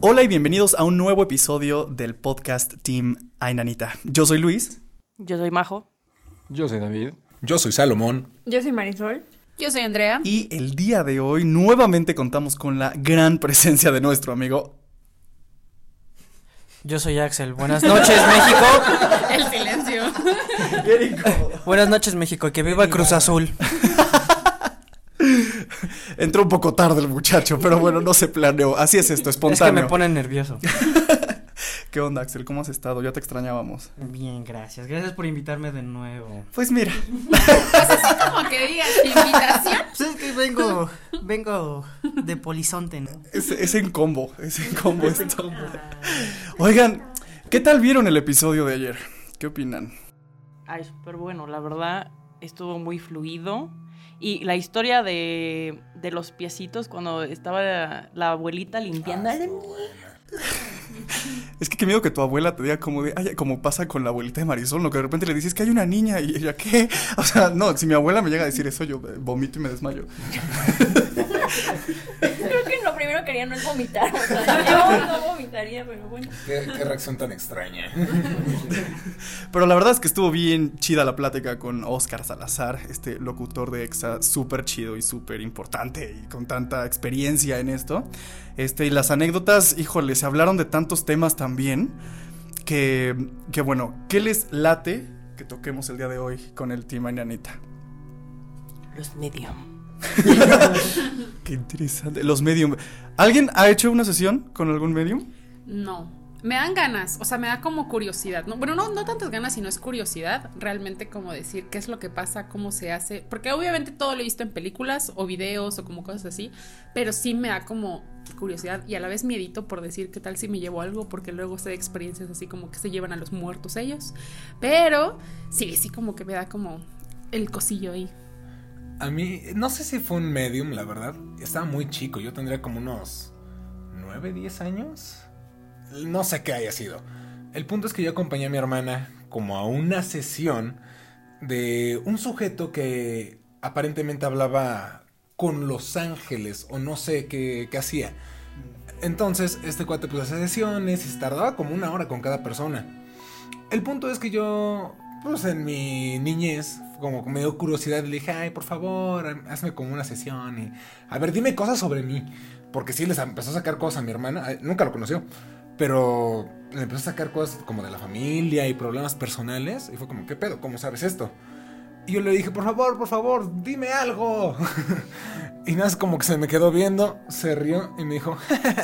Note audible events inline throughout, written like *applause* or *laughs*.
Hola y bienvenidos a un nuevo episodio del podcast Team Ainanita. Yo soy Luis. Yo soy Majo. Yo soy David. Yo soy Salomón. Yo soy Marisol. Yo soy Andrea. Y el día de hoy nuevamente contamos con la gran presencia de nuestro amigo. Yo soy Axel. Buenas noches, México. El silencio. Buenas noches, México. Que viva Cruz Azul. *laughs* *laughs* Entró un poco tarde el muchacho, pero bueno, no se planeó. Así es esto, Es que espontáneo. me pone nervioso. *laughs* ¿Qué onda, Axel? ¿Cómo has estado? Ya te extrañábamos. Bien, gracias. Gracias por invitarme de nuevo. Pues mira, *laughs* Como que digas invitación. Pues es que vengo, vengo de Polizonte, ¿no? es, es en combo, es en combo esto. Oigan, ¿qué tal vieron el episodio de ayer? ¿Qué opinan? Ay, súper bueno, la verdad estuvo muy fluido. Y la historia de, de los piecitos cuando estaba la, la abuelita limpiando. Es que qué miedo que tu abuela te diga como de, ay, como pasa con la abuelita de Marisol, ¿no? Que de repente le dices que hay una niña y ella, ¿qué? O sea, no, si mi abuela me llega a decir eso, yo eh, vomito y me desmayo. *laughs* Primero que haría no es vomitar. O sea, *laughs* yo no vomitaría, pero bueno. Qué, qué reacción tan extraña. *laughs* Pero la verdad es que estuvo bien chida la plática con Oscar Salazar, este locutor de EXA, súper chido y súper importante y con tanta experiencia en esto. Este, y las anécdotas, híjole, se hablaron de tantos temas también que, que bueno, ¿qué les late que toquemos el día de hoy con el Team Ainanita? Los medium. *laughs* Qué interesante. Los medium. ¿Alguien ha hecho una sesión con algún medium? No. Me dan ganas, o sea, me da como curiosidad. ¿no? Bueno, no, no tantas ganas, sino es curiosidad. Realmente como decir qué es lo que pasa, cómo se hace. Porque obviamente todo lo he visto en películas o videos o como cosas así. Pero sí me da como curiosidad y a la vez miedito por decir qué tal si me llevo algo. Porque luego sé de experiencias así como que se llevan a los muertos ellos. Pero sí, sí como que me da como el cosillo ahí. A mí, no sé si fue un medium, la verdad. Estaba muy chico. Yo tendría como unos 9, 10 años. No sé qué haya sido. El punto es que yo acompañé a mi hermana como a una sesión de un sujeto que aparentemente hablaba con los ángeles o no sé qué, qué hacía. Entonces, este cuate pues hacía sesiones y se tardaba como una hora con cada persona. El punto es que yo, pues en mi niñez, como me dio curiosidad, le dije, ay, por favor, hazme como una sesión y, a ver, dime cosas sobre mí. Porque sí, les empezó a sacar cosas a mi hermana, eh, nunca lo conoció, pero le empezó a sacar cosas como de la familia y problemas personales. Y fue como, ¿qué pedo? ¿Cómo sabes esto? Y yo le dije, por favor, por favor, dime algo. *laughs* y nada, como que se me quedó viendo, se rió y me dijo,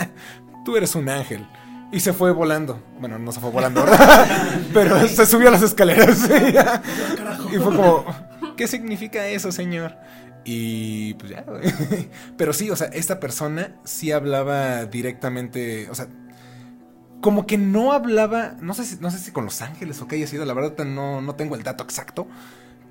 *laughs* tú eres un ángel. Y se fue volando. Bueno, no se fue volando, ¿verdad? *laughs* Pero se subió a las escaleras. *laughs* y fue como, ¿qué significa eso, señor? Y pues ya. *laughs* Pero sí, o sea, esta persona sí hablaba directamente, o sea, como que no hablaba, no sé si, no sé si con los ángeles o qué haya sido, la verdad no, no tengo el dato exacto,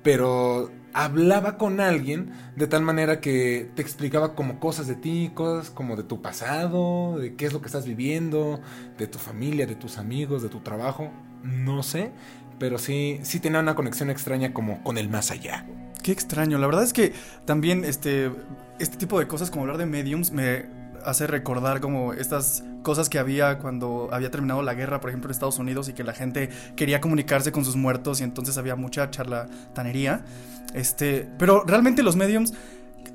pero hablaba con alguien de tal manera que te explicaba como cosas de ti, cosas como de tu pasado, de qué es lo que estás viviendo, de tu familia, de tus amigos, de tu trabajo, no sé, pero sí, sí tenía una conexión extraña como con el más allá. Qué extraño. La verdad es que también este, este tipo de cosas, como hablar de mediums, me hace recordar como estas cosas que había cuando había terminado la guerra, por ejemplo, en Estados Unidos y que la gente quería comunicarse con sus muertos y entonces había mucha charlatanería. Este, pero realmente los mediums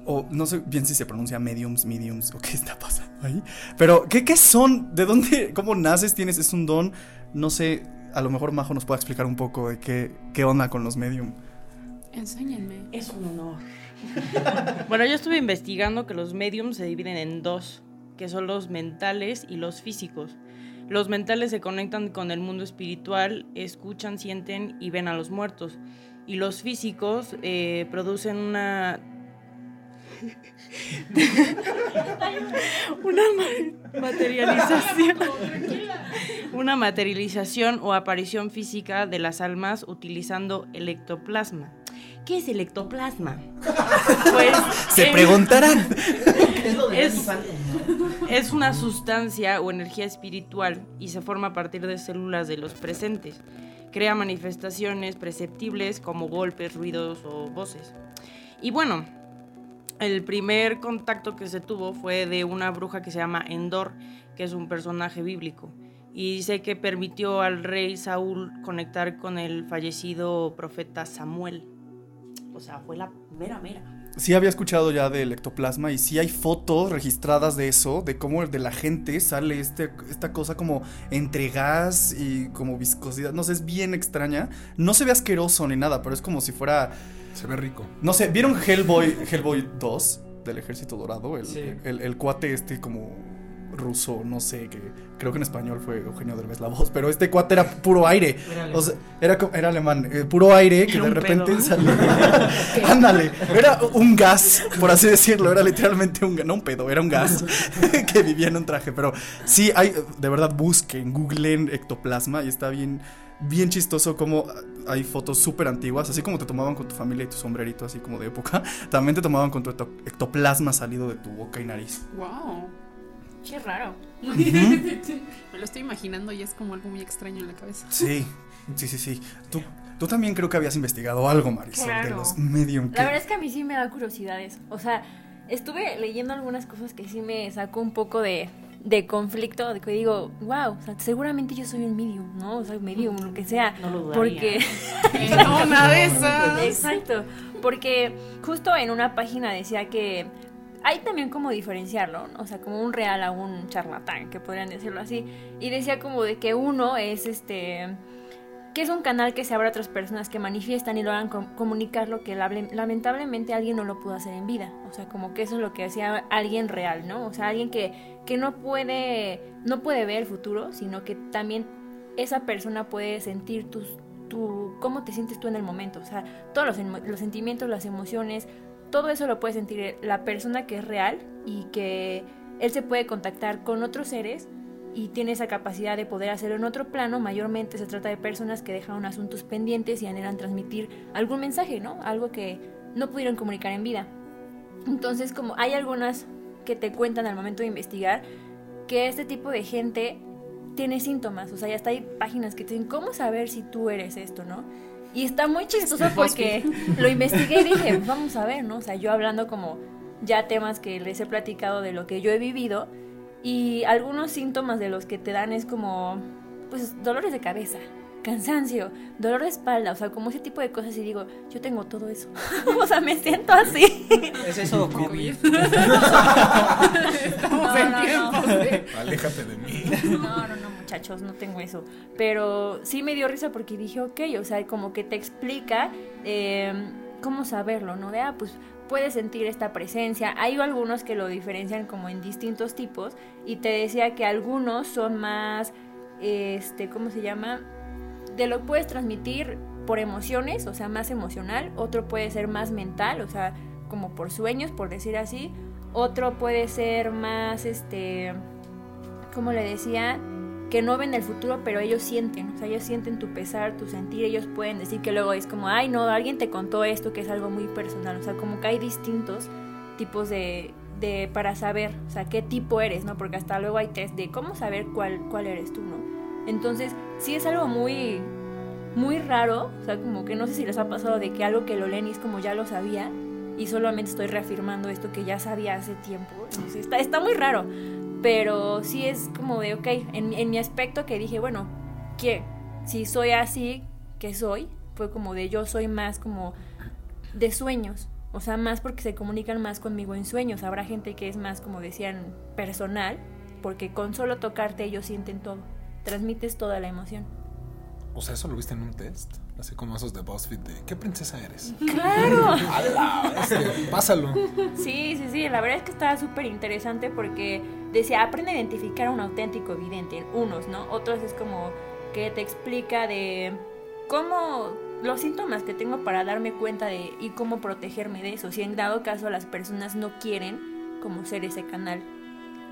o no sé bien si se pronuncia mediums, mediums o qué está pasando ahí. Pero ¿qué, qué son? ¿De dónde cómo naces? ¿Tienes es un don? No sé, a lo mejor Majo nos pueda explicar un poco de qué qué onda con los medium. Enséñenme. Es un honor. *laughs* bueno, yo estuve investigando que los mediums se dividen en dos, que son los mentales y los físicos. Los mentales se conectan con el mundo espiritual, escuchan, sienten y ven a los muertos. Y los físicos eh, producen una... *laughs* una ma- materialización. una materialización o aparición física de las almas utilizando electoplasma. ¿Qué es el ectoplasma? *laughs* Pues Se *laughs* es- preguntarán. es, es una sustancia o energía espiritual y se forma a partir de células de los presentes. Crea manifestaciones perceptibles como golpes, ruidos o voces. Y bueno, El primer contacto que se tuvo fue de una bruja que se llama Endor, que es un personaje bíblico. Y dice que permitió al rey Saúl conectar con el fallecido profeta Samuel. O sea, fue la mera mera. Sí había escuchado ya del ectoplasma y sí hay fotos registradas de eso, de cómo de la gente sale este, esta cosa como entre gas y como viscosidad. No sé, es bien extraña. No se ve asqueroso ni nada, pero es como si fuera... Se ve rico. No sé, ¿vieron Hellboy, Hellboy 2 del Ejército Dorado? El, Sí. el, el cuate este como ruso, no sé, que creo que en español fue Eugenio Derbez la voz, pero este cuate era puro aire. Era O sea, era, era alemán, eh, puro aire que Era de repente pedo. salía. *laughs* Ándale, era un gas, por así decirlo, era literalmente un gas, no un pedo, era un gas *laughs* que vivía en un traje, pero sí hay, de verdad busquen, googlen ectoplasma y está bien, bien chistoso como hay fotos súper antiguas, así como te tomaban con tu familia y tu sombrerito así como de época, también te tomaban con tu ecto- ectoplasma salido de tu boca y nariz. Wow. Qué raro. *laughs* Me lo estoy imaginando y es como algo muy extraño en la cabeza. Sí, sí, sí, sí. Tú, tú también creo que habías investigado algo, Marisol, de los medium. La verdad es que a mí sí me da curiosidad eso. O sea, estuve leyendo algunas cosas que sí me sacó un poco de, de conflicto, de que digo, wow, o sea, seguramente yo soy un medium, ¿no? O sea, medium, lo que sea. No lo dudaría. Porque... *laughs* *laughs* no, una de esas. Exacto, porque justo en una página decía que hay también como diferenciarlo, ¿no? o sea, como un real a un charlatán, que podrían decirlo así, y decía como de que uno es este que es un canal que se abre a otras personas que manifiestan y logran com- comunicar lo que lamentablemente alguien no lo pudo hacer en vida. O sea, como que eso es lo que hacía alguien real, ¿no? O sea, alguien que, que no puede no puede ver el futuro, sino que también esa persona puede sentir tus tu cómo te sientes tú en el momento, o sea, todos los, los sentimientos, las emociones, todo eso lo puede sentir la persona que es real y que él se puede contactar con otros seres y tiene esa capacidad de poder hacerlo en otro plano. Mayormente se trata de personas que dejaron asuntos pendientes y anhelan transmitir algún mensaje, ¿no? Algo que no pudieron comunicar en vida. Entonces, como hay algunas que te cuentan al momento de investigar que este tipo de gente tiene síntomas, o sea, ya hasta hay páginas que te dicen cómo saber si tú eres esto, ¿no? Y está muy chistoso porque lo investigué y dije, "Pues vamos a ver, ¿no? O sea, yo hablando como ya temas que les he platicado de lo que yo he vivido y algunos síntomas de los que te dan es como, pues, dolores de cabeza, cansancio, dolor de espalda, o sea, como ese tipo de cosas y digo, yo tengo todo eso. *laughs* o sea, me siento así. ¿Es eso COVID? *laughs* Estamos No, en no, no. de... Aléjate de mí. No, no, no, muchachos, no tengo eso. Pero sí me dio risa porque dije, ok, o sea, como que te explica eh, cómo saberlo, ¿no? De, ah, pues puedes sentir esta presencia. Hay algunos que lo diferencian como en distintos tipos y te decía que algunos son más, este, ¿cómo se llama? De lo puedes transmitir por emociones, o sea, más emocional. Otro puede ser más mental, o sea, como por sueños, por decir así. Otro puede ser más, este, como le decía, que no ven el futuro, pero ellos sienten, o sea, ellos sienten tu pesar, tu sentir, ellos pueden decir que luego es como, ay, no, alguien te contó esto, que es algo muy personal, o sea, como que hay distintos tipos de, de para saber, o sea, qué tipo eres, ¿no? Porque hasta luego hay test de cómo saber cuál, cuál eres tú, ¿no? Entonces, sí es algo muy, muy raro, o sea, como que no sé si les ha pasado de que algo que lo leen es como ya lo sabía, y solamente estoy reafirmando esto que ya sabía hace tiempo, está, muy raro, pero sí es como de, ok, en, en mi aspecto que dije, bueno, que si soy así, que soy, fue como de yo soy más como de sueños, o sea, más porque se comunican más conmigo en sueños, habrá gente que es más, como decían, personal, porque con solo tocarte ellos sienten todo, transmites toda la emoción. O sea, eso lo viste en un test. Así como esos de BuzzFeed de ¿qué princesa eres? *laughs* ¡Claro! *laughs* Pásalo. Sí, sí, sí, la verdad es que estaba súper interesante porque decía, aprende a identificar a un auténtico evidente, unos, ¿no? Otros es como que te explica de cómo los síntomas que tengo para darme cuenta de y cómo protegerme de eso. Si en dado caso las personas no quieren como ser ese canal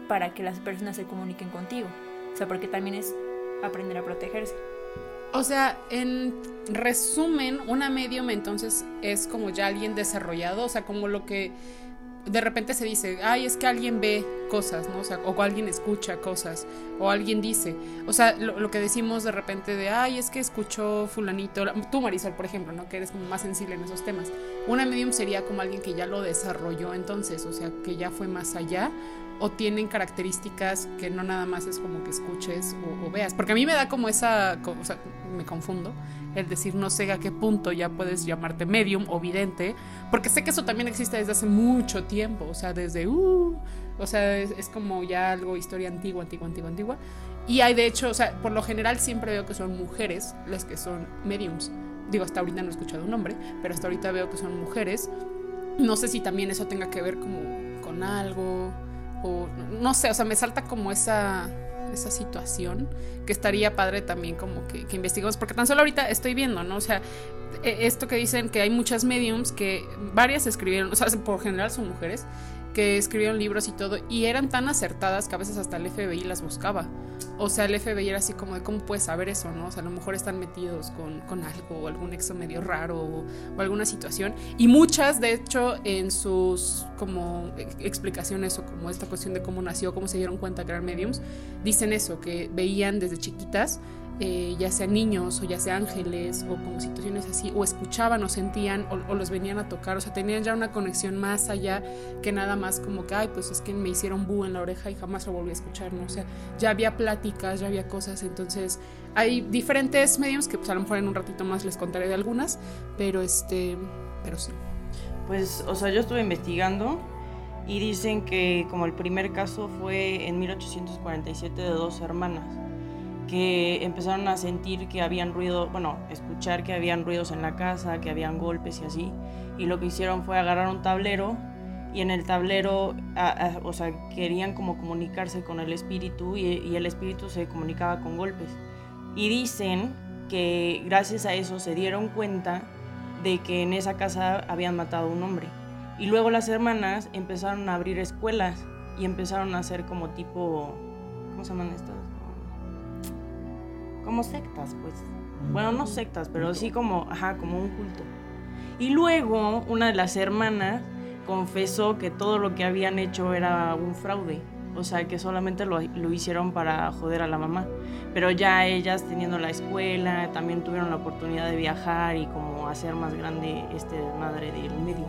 para que las personas se comuniquen contigo. O sea, porque también es aprender a protegerse. O sea, en resumen, una medium entonces es como ya alguien desarrollado, o sea, como lo que de repente se dice, ay, es que alguien ve cosas, ¿no? O sea, o alguien escucha cosas, o alguien dice, o sea, lo, que decimos de repente de, ay, es que escuchó fulanito, tú Marisol, por ejemplo, ¿no? Que eres como más sensible en esos temas. Una medium sería como alguien que ya lo desarrolló entonces, o sea, que ya fue más allá, o tienen características que no nada más es como que escuches o, veas. Porque a mí me da como esa, o sea, me confundo, el decir no sé a qué punto ya puedes llamarte medium o vidente, porque sé que eso también existe desde hace mucho tiempo, o sea, desde, uh, o sea, es, como ya algo historia antigua, antigua, antigua, antigua. Y hay de hecho, o sea, por lo general siempre veo que son mujeres las que son mediums. Digo, hasta ahorita no he escuchado un nombre, pero hasta ahorita veo que son mujeres. No sé si también eso tenga que ver como con algo o no sé, o sea, me salta como esa esa situación que estaría padre también como que, que investigamos porque tan solo ahorita estoy viendo, ¿no? O sea, e, esto que dicen que hay muchas mediums que varias escribieron, o sea, por general son mujeres que escribieron libros y todo, y eran tan acertadas que a veces hasta el FBI las buscaba. O sea, el FBI era así como cómo puedes saber eso, ¿no? O sea, a lo mejor están metidos con, con algo, o algún exo medio raro, o, o, alguna situación. Y muchas, de hecho, en sus como explicaciones o como esta cuestión de cómo nació, cómo se dieron cuenta que eran mediums, dicen eso, que veían desde chiquitas eh, ya sean niños o ya sean ángeles o como situaciones así, o escuchaban o sentían o, los venían a tocar, o sea, tenían ya una conexión más allá que nada más como que, ay, pues es que me hicieron búho en la oreja y jamás lo volví a escuchar, ¿no? O sea, ya había pláticas, ya había cosas, entonces hay diferentes medios que pues a lo mejor en un ratito más les contaré de algunas, pero este, pero sí. Pues, o sea, yo estuve investigando y dicen que como el primer caso fue en 1847 de dos hermanas que empezaron a sentir que habían ruido, bueno, escuchar que habían ruidos en la casa, que habían golpes y así. Y lo que hicieron fue agarrar un tablero y en el tablero, o sea, querían como comunicarse con el espíritu y, y, el espíritu se comunicaba con golpes. Y dicen que gracias a eso se dieron cuenta de que en esa casa habían matado a un hombre. Y luego las hermanas empezaron a abrir escuelas y empezaron a hacer como tipo, ¿cómo se llaman estas? Como sectas, pues. Bueno, no sectas, pero sí como, ajá, como un culto. Y luego una de las hermanas confesó que todo lo que habían hecho era un fraude. O sea, que solamente lo, lo, hicieron para joder a la mamá. Pero ya ellas teniendo la escuela, también tuvieron la oportunidad de viajar y como hacer más grande este madre del medio.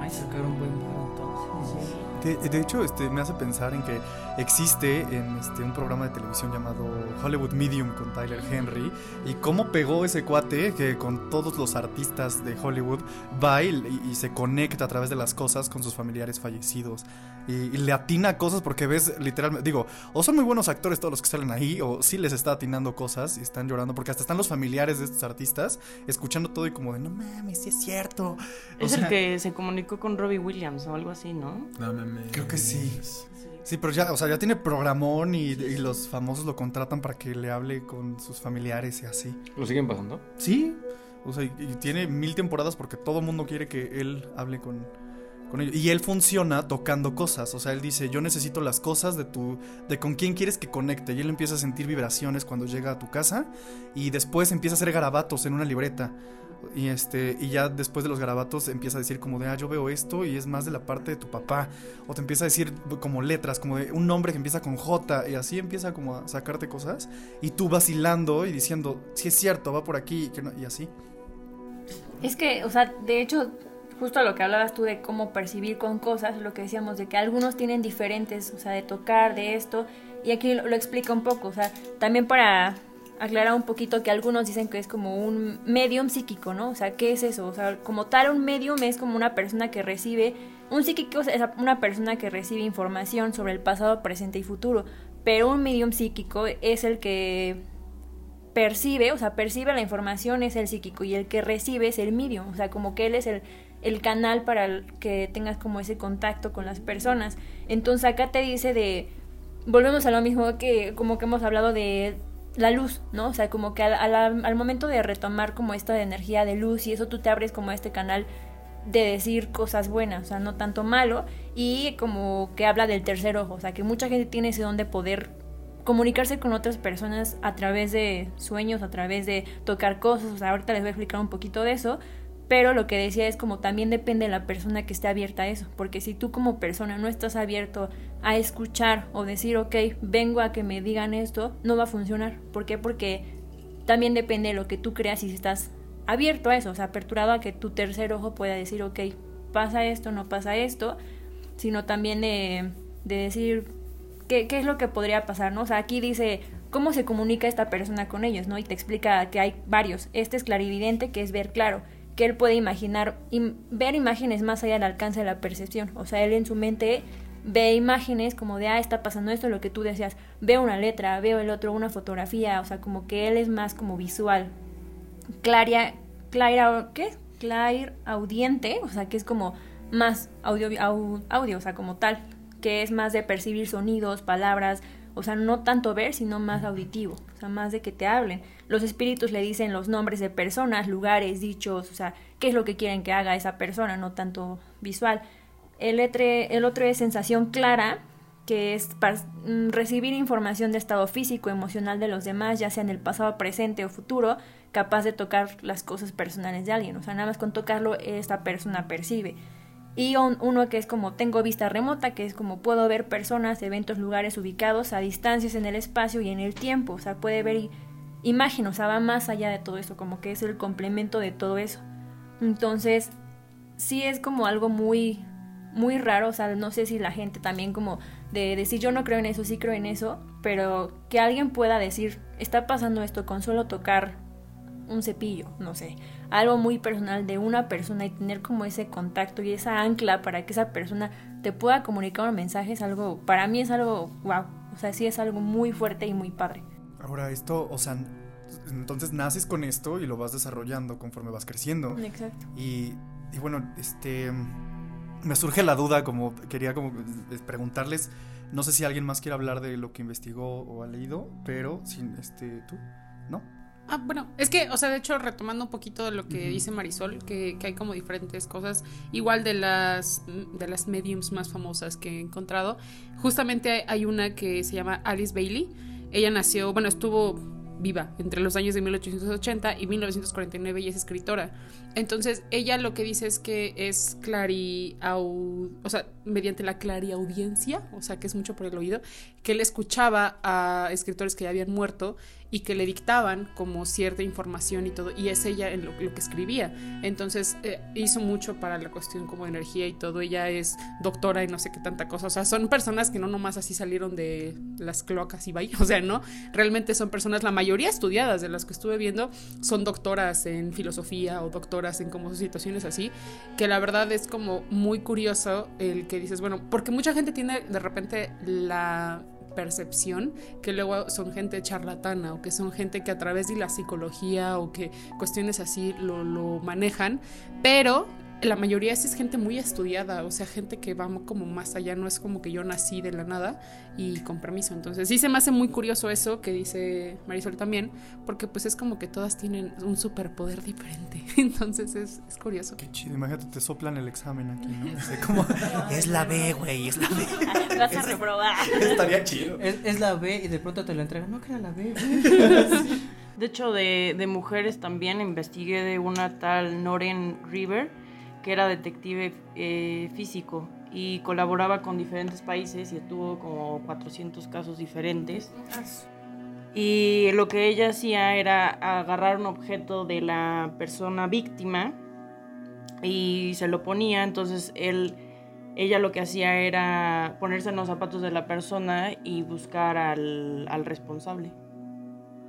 Ay, sacaron buen entonces. Sí. De, hecho, este, me hace pensar en que existe en este, un programa de televisión llamado Hollywood Medium con Tyler Henry y cómo pegó ese cuate que con todos los artistas de Hollywood va y, se conecta a través de las cosas con sus familiares fallecidos y, le atina cosas porque ves literalmente, digo, o son muy buenos actores todos los que salen ahí o sí les está atinando cosas y están llorando porque hasta están los familiares de estos artistas escuchando todo y como de no mames, sí es cierto. es el que se comunicó con Robbie Williams o algo así, ¿no? No mames. Creo que sí. Sí, pero ya, o sea, ya tiene programón y, los famosos lo contratan para que le hable con sus familiares y así. ¿Lo siguen pasando? Sí. O sea, y, tiene mil temporadas porque todo el mundo quiere que él hable con, con ellos. Y él funciona tocando cosas. O sea, él dice, yo necesito las cosas de tu. de con quién quieres que conecte. Y él empieza a sentir vibraciones cuando llega a tu casa. Y después empieza a hacer garabatos en una libreta. Y este, y ya después de los garabatos empieza a decir como de ah, yo veo esto y es más de la parte de tu papá. O te empieza a decir como letras, como de un nombre que empieza con J, y así empieza como a sacarte cosas. Y tú vacilando y diciendo, si es cierto, va por aquí, y así. Es que, o sea, de hecho, justo lo que hablabas tú de cómo percibir con cosas, lo que decíamos de que algunos tienen diferentes, o sea, de tocar, de esto, y aquí lo explica un poco, o sea, también para aclarar un poquito que algunos dicen que es como un medium psíquico, ¿no? O sea, ¿qué es eso? O sea, como tal, un medium es como una persona que recibe, un psíquico es una persona que recibe información sobre el pasado, presente y futuro, pero un medium psíquico es el que percibe, o sea, percibe la información es el psíquico y el que recibe es el medium, o sea, como que él es el, el canal para que tengas como ese contacto con las personas. Entonces acá te dice de, volvemos a lo mismo que como que hemos hablado de la luz, ¿no? O sea, como que al, al, momento de retomar como esta energía de luz y eso tú te abres como este canal de decir cosas buenas, o sea, no tanto malo, y como que habla del tercer ojo, o sea, que mucha gente tiene ese don de poder comunicarse con otras personas a través de sueños, a través de tocar cosas, o sea, ahorita les voy a explicar un poquito de eso, Pero lo que decía es como también depende de la persona que esté abierta a eso, porque si tú como persona no estás abierto a escuchar o decir, ok, vengo a que me digan esto, no va a funcionar. ¿Por qué? Porque también depende de lo que tú creas y si estás abierto a eso, o sea, aperturado a que tu tercer ojo pueda decir, ok, pasa esto, no pasa esto, sino también de, de decir qué, qué es lo que podría pasar, ¿no? O sea, aquí dice cómo se comunica esta persona con ellos, ¿no? Y te explica que hay varios. Este es clarividente, que es ver claro que él puede imaginar, ver imágenes más allá del alcance de la percepción. O sea, él en su mente ve imágenes como de, ah, está pasando esto, lo que tú decías, veo una letra, veo el otro, una fotografía, o sea, como que él es más como visual. Claria, Clara, ¿qué? Clair audiente, o sea, que es como más audio, audio, o sea, como tal, que es más de percibir sonidos, palabras, o sea, no tanto ver, sino más auditivo, o sea, más de que te hablen. Los espíritus le dicen los nombres de personas, lugares, dichos, o sea, qué es lo que quieren que haga esa persona, no tanto visual. El, el otro es sensación clara, que es mm, recibir información de estado físico, emocional de los demás, ya sea en el pasado, presente o futuro, capaz de tocar las cosas personales de alguien. O sea, nada más con tocarlo esta persona percibe y uno que es como tengo vista remota, que es como puedo ver personas, eventos, lugares ubicados a distancias en el espacio y en el tiempo, o sea, puede ver imágenes, o sea, va más allá de todo eso, como que es el complemento de todo eso. Entonces, sí es como algo muy muy raro, o sea, no sé si la gente también como de decir yo no creo en eso, sí creo en eso, pero que alguien pueda decir, está pasando esto con solo tocar un cepillo, no sé, algo muy personal de una persona y tener como ese contacto y esa ancla para que esa persona te pueda comunicar un mensaje es algo, para mí es algo, wow, o sea, sí es algo muy fuerte y muy padre. Ahora esto, o sea, entonces naces con esto y lo vas desarrollando conforme vas creciendo. Exacto. Y, y bueno, este, me surge la duda, como quería como preguntarles, no sé si alguien más quiere hablar de lo que investigó o ha leído, pero sin, este, tú, ¿no? Ah, bueno, es que, o sea, de hecho, retomando un poquito de lo que dice Marisol, que, que, hay como diferentes cosas, igual de las, de las mediums más famosas que he encontrado, justamente hay una que se llama Alice Bailey. Ella nació, bueno, estuvo viva entre los años de 1880 y 1949 y es escritora. Entonces, ella lo que dice es que es clari, o sea, mediante la clariaudiencia, o sea, que es mucho por el oído, que él escuchaba a escritores que ya habían muerto y que le dictaban como cierta información y todo, y es ella lo, que escribía. Entonces eh, hizo mucho para la cuestión como de energía y todo, ella es doctora y no sé qué tanta cosa, o sea, son personas que no nomás así salieron de las cloacas y vaya, *laughs* o sea, no, realmente son personas, la mayoría estudiadas de las que estuve viendo, son doctoras en filosofía o doctoras en como situaciones así, que la verdad es como muy curioso el que dices, bueno, porque mucha gente tiene de repente la percepción que luego son gente charlatana o que son gente que a través de la psicología o que cuestiones así lo, lo manejan, pero la mayoría es gente muy estudiada, o sea, gente que va como más allá, no es como que yo nací de la nada y con permiso. Entonces, sí se me hace muy curioso eso que dice Marisol también, porque pues es como que todas tienen un superpoder diferente. *laughs* Entonces, es, es curioso. Qué chido, imagínate, te soplan el examen aquí, ¿no? *laughs* como, es la B, güey, es la B. *laughs* Vas a reprobar. Estaría chido. Es, la B y de pronto te lo entregan, no que era la B. De hecho, de, de mujeres también investigué de una tal Noren River que era detective eh, físico y colaboraba con diferentes países y tuvo como 400 casos diferentes. Y lo que ella hacía era agarrar un objeto de la persona víctima y se lo ponía, entonces él, ella lo que hacía era ponerse en los zapatos de la persona y buscar al, al responsable.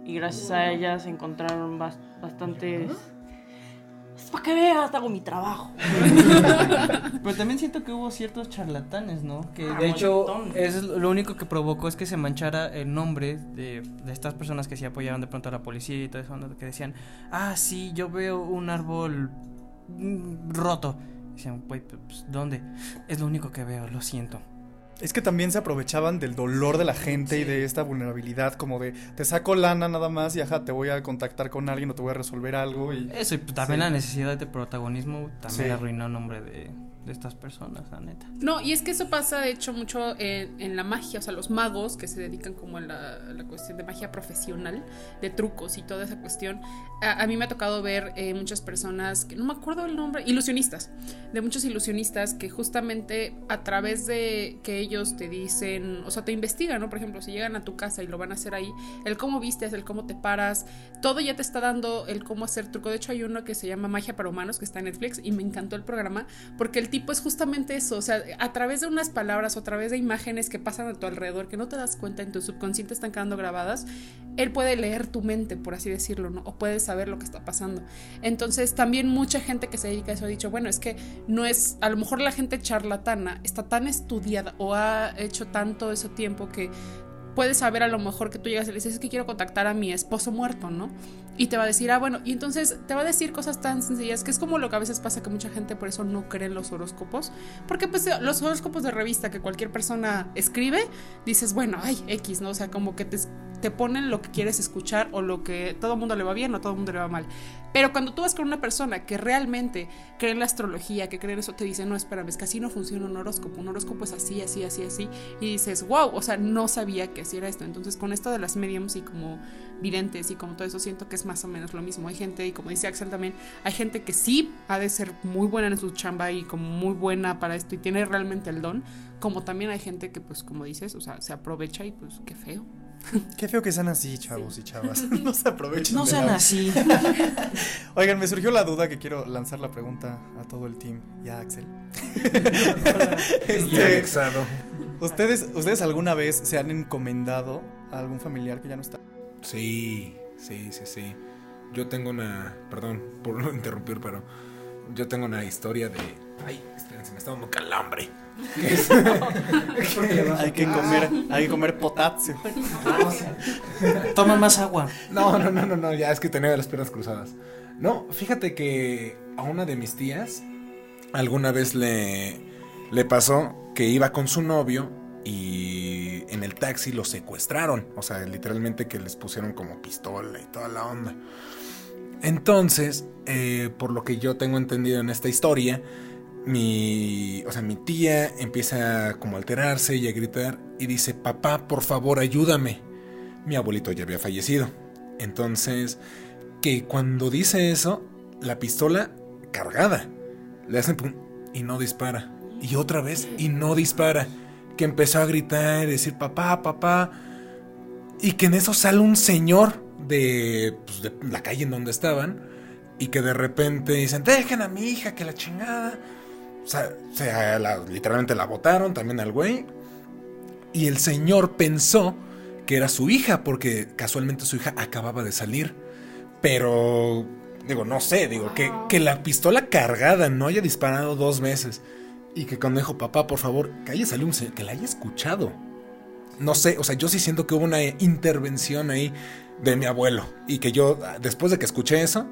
Y gracias a ella se encontraron bastantes es para que veas, hago mi trabajo. *laughs* Pero también siento que hubo ciertos charlatanes, ¿no? Que ah, de hecho es lo único que provocó es que se manchara el nombre de, de, estas personas que se apoyaron de pronto a la policía y todo eso, que decían, ah, sí, yo veo un árbol mm, roto. Decían, pues, ¿dónde? Es lo único que veo, lo siento. Es que también se aprovechaban del dolor de la gente y de esta vulnerabilidad, como de te saco lana nada más y ajá, te voy a contactar con alguien o te voy a resolver algo. Y, Eso, y también la necesidad de protagonismo también arruinó el nombre de, de estas personas, la neta. No, y es que eso pasa de hecho mucho en, la magia, o sea, los magos que se dedican como a la, cuestión de magia profesional, de trucos y toda esa cuestión. A, a mí me ha tocado ver eh, muchas personas, que no me acuerdo el nombre, ilusionistas, de muchos ilusionistas que justamente a través de que ellos te dicen, o sea, te investigan, ¿no? Por ejemplo, si llegan a tu casa y lo van a hacer ahí, el cómo vistes, el cómo te paras, todo ya te está dando el cómo hacer truco. De hecho, hay uno que se llama Magia para Humanos, que está en Netflix, y me encantó el programa, porque el tipo es justamente eso, o sea, a través de unas palabras o a través de imágenes que pasan a tu alrededor, que no te das cuenta, en tu subconsciente están quedando grabadas, él puede leer tu mente, por así decirlo, ¿no? O puede saber lo que está pasando. Entonces, también mucha gente que se dedica a eso ha dicho, bueno, es que no es, a lo mejor la gente charlatana está tan estudiada o ha hecho tanto ese tiempo que puedes saber a lo mejor que tú llegas y le dices es que quiero contactar a mi esposo muerto, ¿no? Y te va a decir, ah, bueno, y entonces te va a decir cosas tan sencillas que es como lo que a veces pasa que mucha gente por eso no cree en los horóscopos, porque pues los horóscopos de revista que cualquier persona escribe, dices, bueno, ay, X, ¿no? O sea, como que te, te ponen lo que quieres escuchar o lo que todo mundo le va bien o todo mundo le va mal. Pero cuando tú vas con una persona que realmente cree en la astrología, que cree en eso, te dice, no, espérame, es que así no funciona un horóscopo, un horóscopo es así, así, así, así, y dices, wow, o sea, no sabía que así era esto. Entonces, con esto de las mediums y como videntes y como todo eso, siento que es más o menos lo mismo. Hay gente, y como dice Axel también, hay gente que sí ha de ser muy buena en su chamba y como muy buena para esto y tiene realmente el don, como también hay gente que, pues, como dices, o sea, se aprovecha y pues, qué feo. *laughs* Qué feo que sean así, chavos y chavas. *laughs* No se aprovechen. No sean así. *laughs* Oigan, me surgió la duda que quiero lanzar la pregunta a todo el team y a Axel. este, ¿ustedes, ¿Ustedes alguna vez se han encomendado a algún familiar que ya no está? Sí, sí, sí, sí. Yo tengo una. Perdón por no interrumpir, pero. Yo tengo una historia de. Ay, espérense, me está dando calambre. *laughs* *laughs* hay que comer, hay que comer potasio. *laughs* Toma más agua. No, no, no, no, no, ya es que tenía las piernas cruzadas. No, fíjate que a una de mis tías alguna vez le, le pasó que iba con su novio y en el taxi lo secuestraron. O sea, literalmente que les pusieron como pistola y toda la onda. Entonces, eh, por lo que yo tengo entendido en esta historia, mi, o sea, mi tía empieza como a alterarse y a gritar y dice, papá, por favor, ayúdame. Mi abuelito ya había fallecido. Entonces, que cuando dice eso, la pistola cargada, le hacen pum y no dispara. Y otra vez y no dispara. Que empezó a gritar y decir, papá, papá. Y que en eso sale un señor de, pues, de la calle en donde estaban. Y que de repente dicen, dejen a mi hija, que la chingada. O sea, la, literalmente la botaron también al güey. Y el señor pensó que era su hija, porque casualmente su hija acababa de salir. Pero, digo, no sé, digo, que, que la pistola cargada no haya disparado dos veces. Y que cuando dijo, papá, por favor, que haya salido un señor, que la haya escuchado. No sé, o sea, yo sí siento que hubo una intervención ahí de mi abuelo. Y que yo, después de que escuché eso,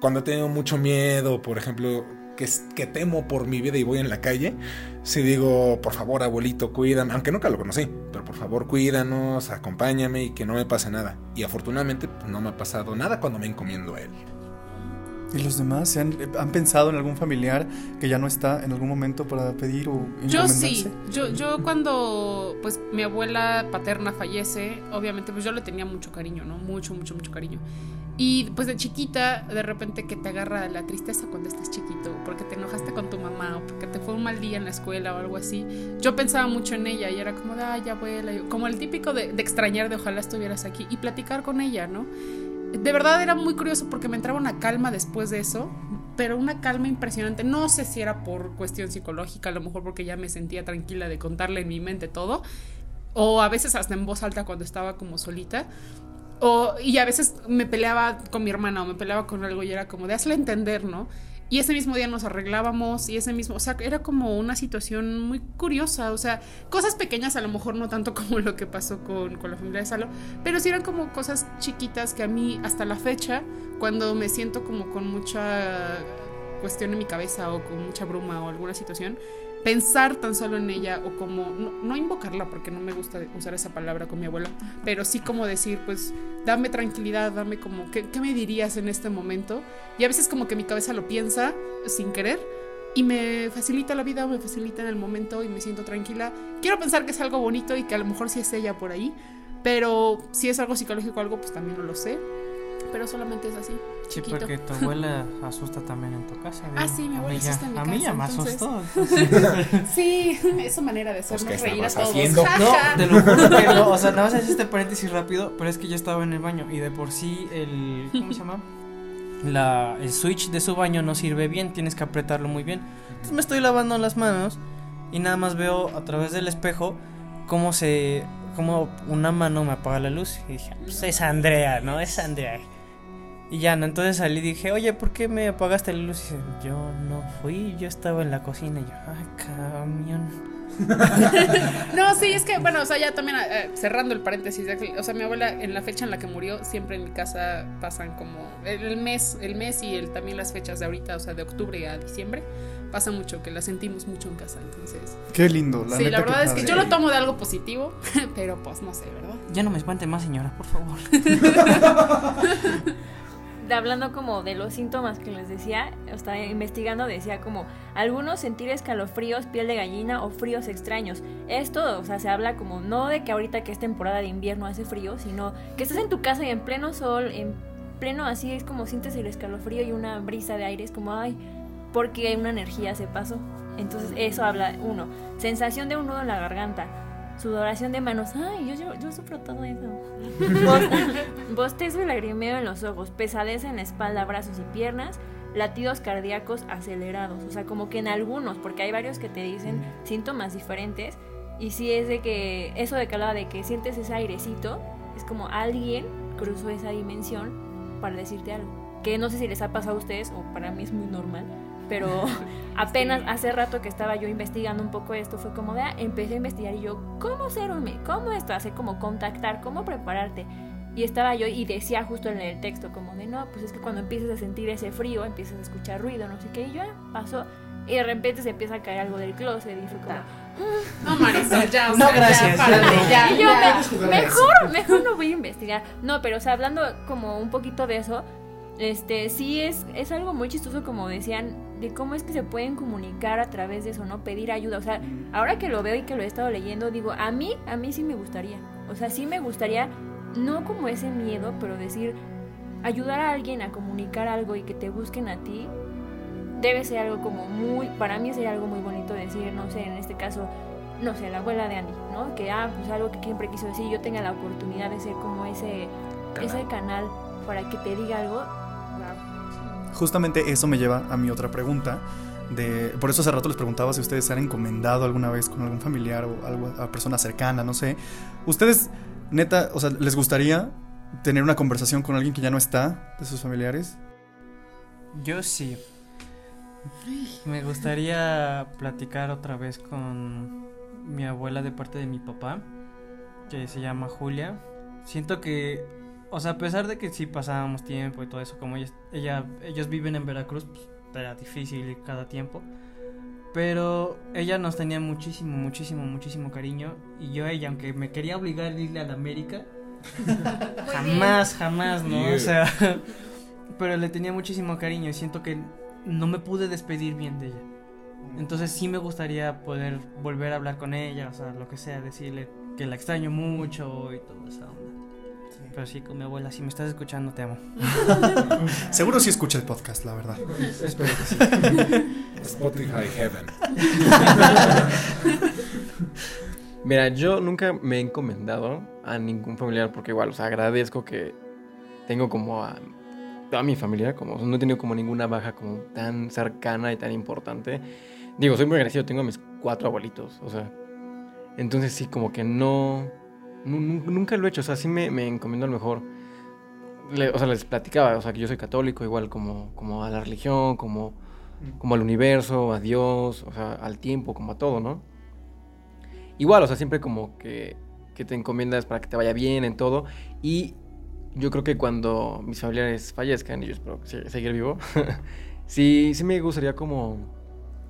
cuando he tenido mucho miedo, por ejemplo, que, que, temo por mi vida y voy en la calle, si digo, por favor, abuelito, cuídame, aunque nunca lo conocí, pero por favor, cuídanos, acompáñame y que no me pase nada. Y afortunadamente pues, no me ha pasado nada cuando me encomiendo a él. ¿Y los demás ¿se han, han, pensado en algún familiar que ya no está en algún momento para pedir o Yo sí, yo, yo cuando pues mi abuela paterna fallece, obviamente pues yo le tenía mucho cariño, ¿no? Mucho, mucho, mucho cariño. Y pues de chiquita, de repente que te agarra la tristeza cuando estás chiquito, porque te enojaste con tu mamá o porque te fue un mal día en la escuela o algo así. Yo pensaba mucho en ella y era como de, ay, abuela, como el típico de, de extrañar de ojalá estuvieras aquí y platicar con ella, ¿no? De verdad era muy curioso porque me entraba una calma después de eso, pero una calma impresionante. No sé si era por cuestión psicológica, a lo mejor porque ya me sentía tranquila de contarle en mi mente todo, o a veces hasta en voz alta cuando estaba como solita. O, y a veces me peleaba con mi hermana o me peleaba con algo y era como de hazle entender, ¿no? Y ese mismo día nos arreglábamos y ese mismo, o sea, era como una situación muy curiosa, o sea, cosas pequeñas a lo mejor no tanto *laughs* como lo que pasó con, con la familia de Salo, pero sí eran como cosas chiquitas que a mí hasta la fecha, cuando me siento como con mucha cuestión en mi cabeza o con mucha bruma o alguna situación, pensar tan solo en ella o como, no, invocarla porque no me gusta usar esa palabra con mi abuela, pero sí como decir, pues, dame tranquilidad, dame como, ¿qué, ¿qué, me dirías en este momento? Y a veces como que mi cabeza lo piensa sin querer, y me facilita la vida, me facilita en el momento y me siento tranquila. Quiero pensar que es algo bonito y que a lo mejor sí es ella por ahí, pero si es algo psicológico algo, pues también no lo sé. Pero solamente es así. Sí, porque tu abuela asusta también en tu casa. Ah, sí, mi abuela asusta en mi casa. A mí ya me asustó. sí, es su manera de hacernos pues, reír a todos. *laughs* No, te lo juro que no. O sea, nada más haces este paréntesis rápido, pero es que yo estaba en el baño y de por sí el. ¿Cómo se llama? La, el switch de su baño no sirve bien, tienes que apretarlo muy bien. Entonces me estoy lavando las manos y nada más veo a través del espejo cómo se. Como una mano me apaga la luz y dije, pues es Andrea, ¿no? Es Andrea. Y ya, ¿no? entonces salí y dije, oye, ¿por qué me apagaste la luz? Y dice, yo no fui, yo estaba en la cocina. Y yo, ay, camión. *laughs* no, sí, es que, bueno, o sea, ya también eh, cerrando el paréntesis, o sea, mi abuela en la fecha en la que murió, siempre en mi casa pasan como el, mes, el mes y el, también las fechas de ahorita, o sea, de octubre a diciembre, pasa mucho, que la sentimos mucho en casa, entonces. Qué lindo, la Sí, la verdad es que yo lo tomo de algo positivo, *laughs* pero pues no sé, ¿verdad? Ya no me espante más, señora, por favor. *laughs* hablando como de los síntomas que les decía, estaba investigando, decía como algunos sentir escalofríos, piel de gallina o fríos extraños. Esto, o sea, se habla como no de que ahorita que es temporada de invierno hace frío, sino que estás en tu casa y en pleno sol, en pleno así es como sientes el escalofrío y una brisa de aire, es como, ay, porque una energía se pasó. Entonces eso habla, uno, sensación de un nudo en la garganta, sudoración de manos. Ay, yo, yo, sufro todo eso. *laughs* Bostezo y lagrimeo en los ojos, pesadez en la espalda, brazos y piernas, latidos cardíacos acelerados. O sea, como que en algunos, porque hay varios que te dicen síntomas diferentes. Y si es de que, eso de que hablaba de que sientes ese airecito, es como alguien cruzó esa dimensión para decirte algo. Que no sé si les ha pasado a ustedes, o para mí es muy normal pero *laughs* apenas hace rato que estaba yo investigando un poco esto, fue como de, ah, empecé a investigar y yo, ¿cómo ser un ¿Cómo esto? Hace como contactar, ¿cómo prepararte? Y estaba yo y decía justo en el texto como de, no, pues es que cuando empiezas a sentir ese frío, empiezas a escuchar ruido, no sé qué, y yo, ah, pasó. Y de repente se empieza a caer algo del closet y fue como... No, Marisa, ya, o no, gracias, ya, y yo, mejor, mejor no voy a investigar. No, pero o sea, hablando como un poquito de eso, este, sí es, es algo muy chistoso, como decían, de cómo es que se pueden comunicar a través de eso, ¿no? Pedir ayuda. O sea, ahora que lo veo y que lo he estado leyendo, digo, a mí, a mí sí me gustaría. O sea, sí me gustaría, no como ese miedo, pero decir, ayudar a alguien a comunicar algo y que te busquen a ti, debe ser algo como muy, para mí sería algo muy bonito decir, no sé, en este caso, no sé, la abuela de Andy, ¿no? Que, ah, pues algo que siempre quiso decir, yo tenga la oportunidad de ser como ese, ese canal para que te diga algo, justamente eso me lleva a mi otra pregunta. De, por eso hace rato les preguntaba si ustedes se han encomendado alguna vez con algún familiar o algo, a persona cercana, no sé. ¿Ustedes, neta, o sea, les gustaría tener una conversación con alguien que ya no está, de sus familiares? Yo sí. Me gustaría platicar otra vez con mi abuela de parte de mi papá, que se llama Julia. Siento que o sea, a pesar de que sí pasábamos tiempo y todo eso, como ella, ella ellos viven en Veracruz, pues era difícil cada tiempo. Pero ella nos tenía muchísimo, muchísimo, muchísimo cariño. Y yo a ella, aunque me quería obligar a irle a la América, *laughs* jamás, jamás, ¿no? O sea, *laughs* pero le tenía muchísimo cariño y siento que no me pude despedir bien de ella. Entonces sí me gustaría poder volver a hablar con ella, o sea, lo que sea, decirle que la extraño mucho y todo eso. Pero sí, con mi abuela, si me estás escuchando, te amo. *laughs* Seguro sí escucha el podcast, la verdad. Espero que sí. *laughs* Spotify Heaven. *laughs* Mira, yo nunca me he encomendado a ningún familiar porque igual, o sea, agradezco que tengo como a toda mi familia, como no he tenido como ninguna baja como tan cercana y tan importante. Digo, soy muy agradecido, tengo a mis cuatro abuelitos, o sea, entonces sí, como que no Nunca lo he hecho, o sea, sí me, me encomiendo a lo mejor. o sea, les platicaba, o sea, que yo soy católico, igual como, como a la religión, como, como al universo, a Dios, o sea, al tiempo, como a todo, ¿no? Igual, o sea, siempre como que, que te encomiendas para que te vaya bien en todo. Y yo creo que cuando mis familiares fallezcan, y yo espero seguir vivo, *laughs* sí, sí me gustaría como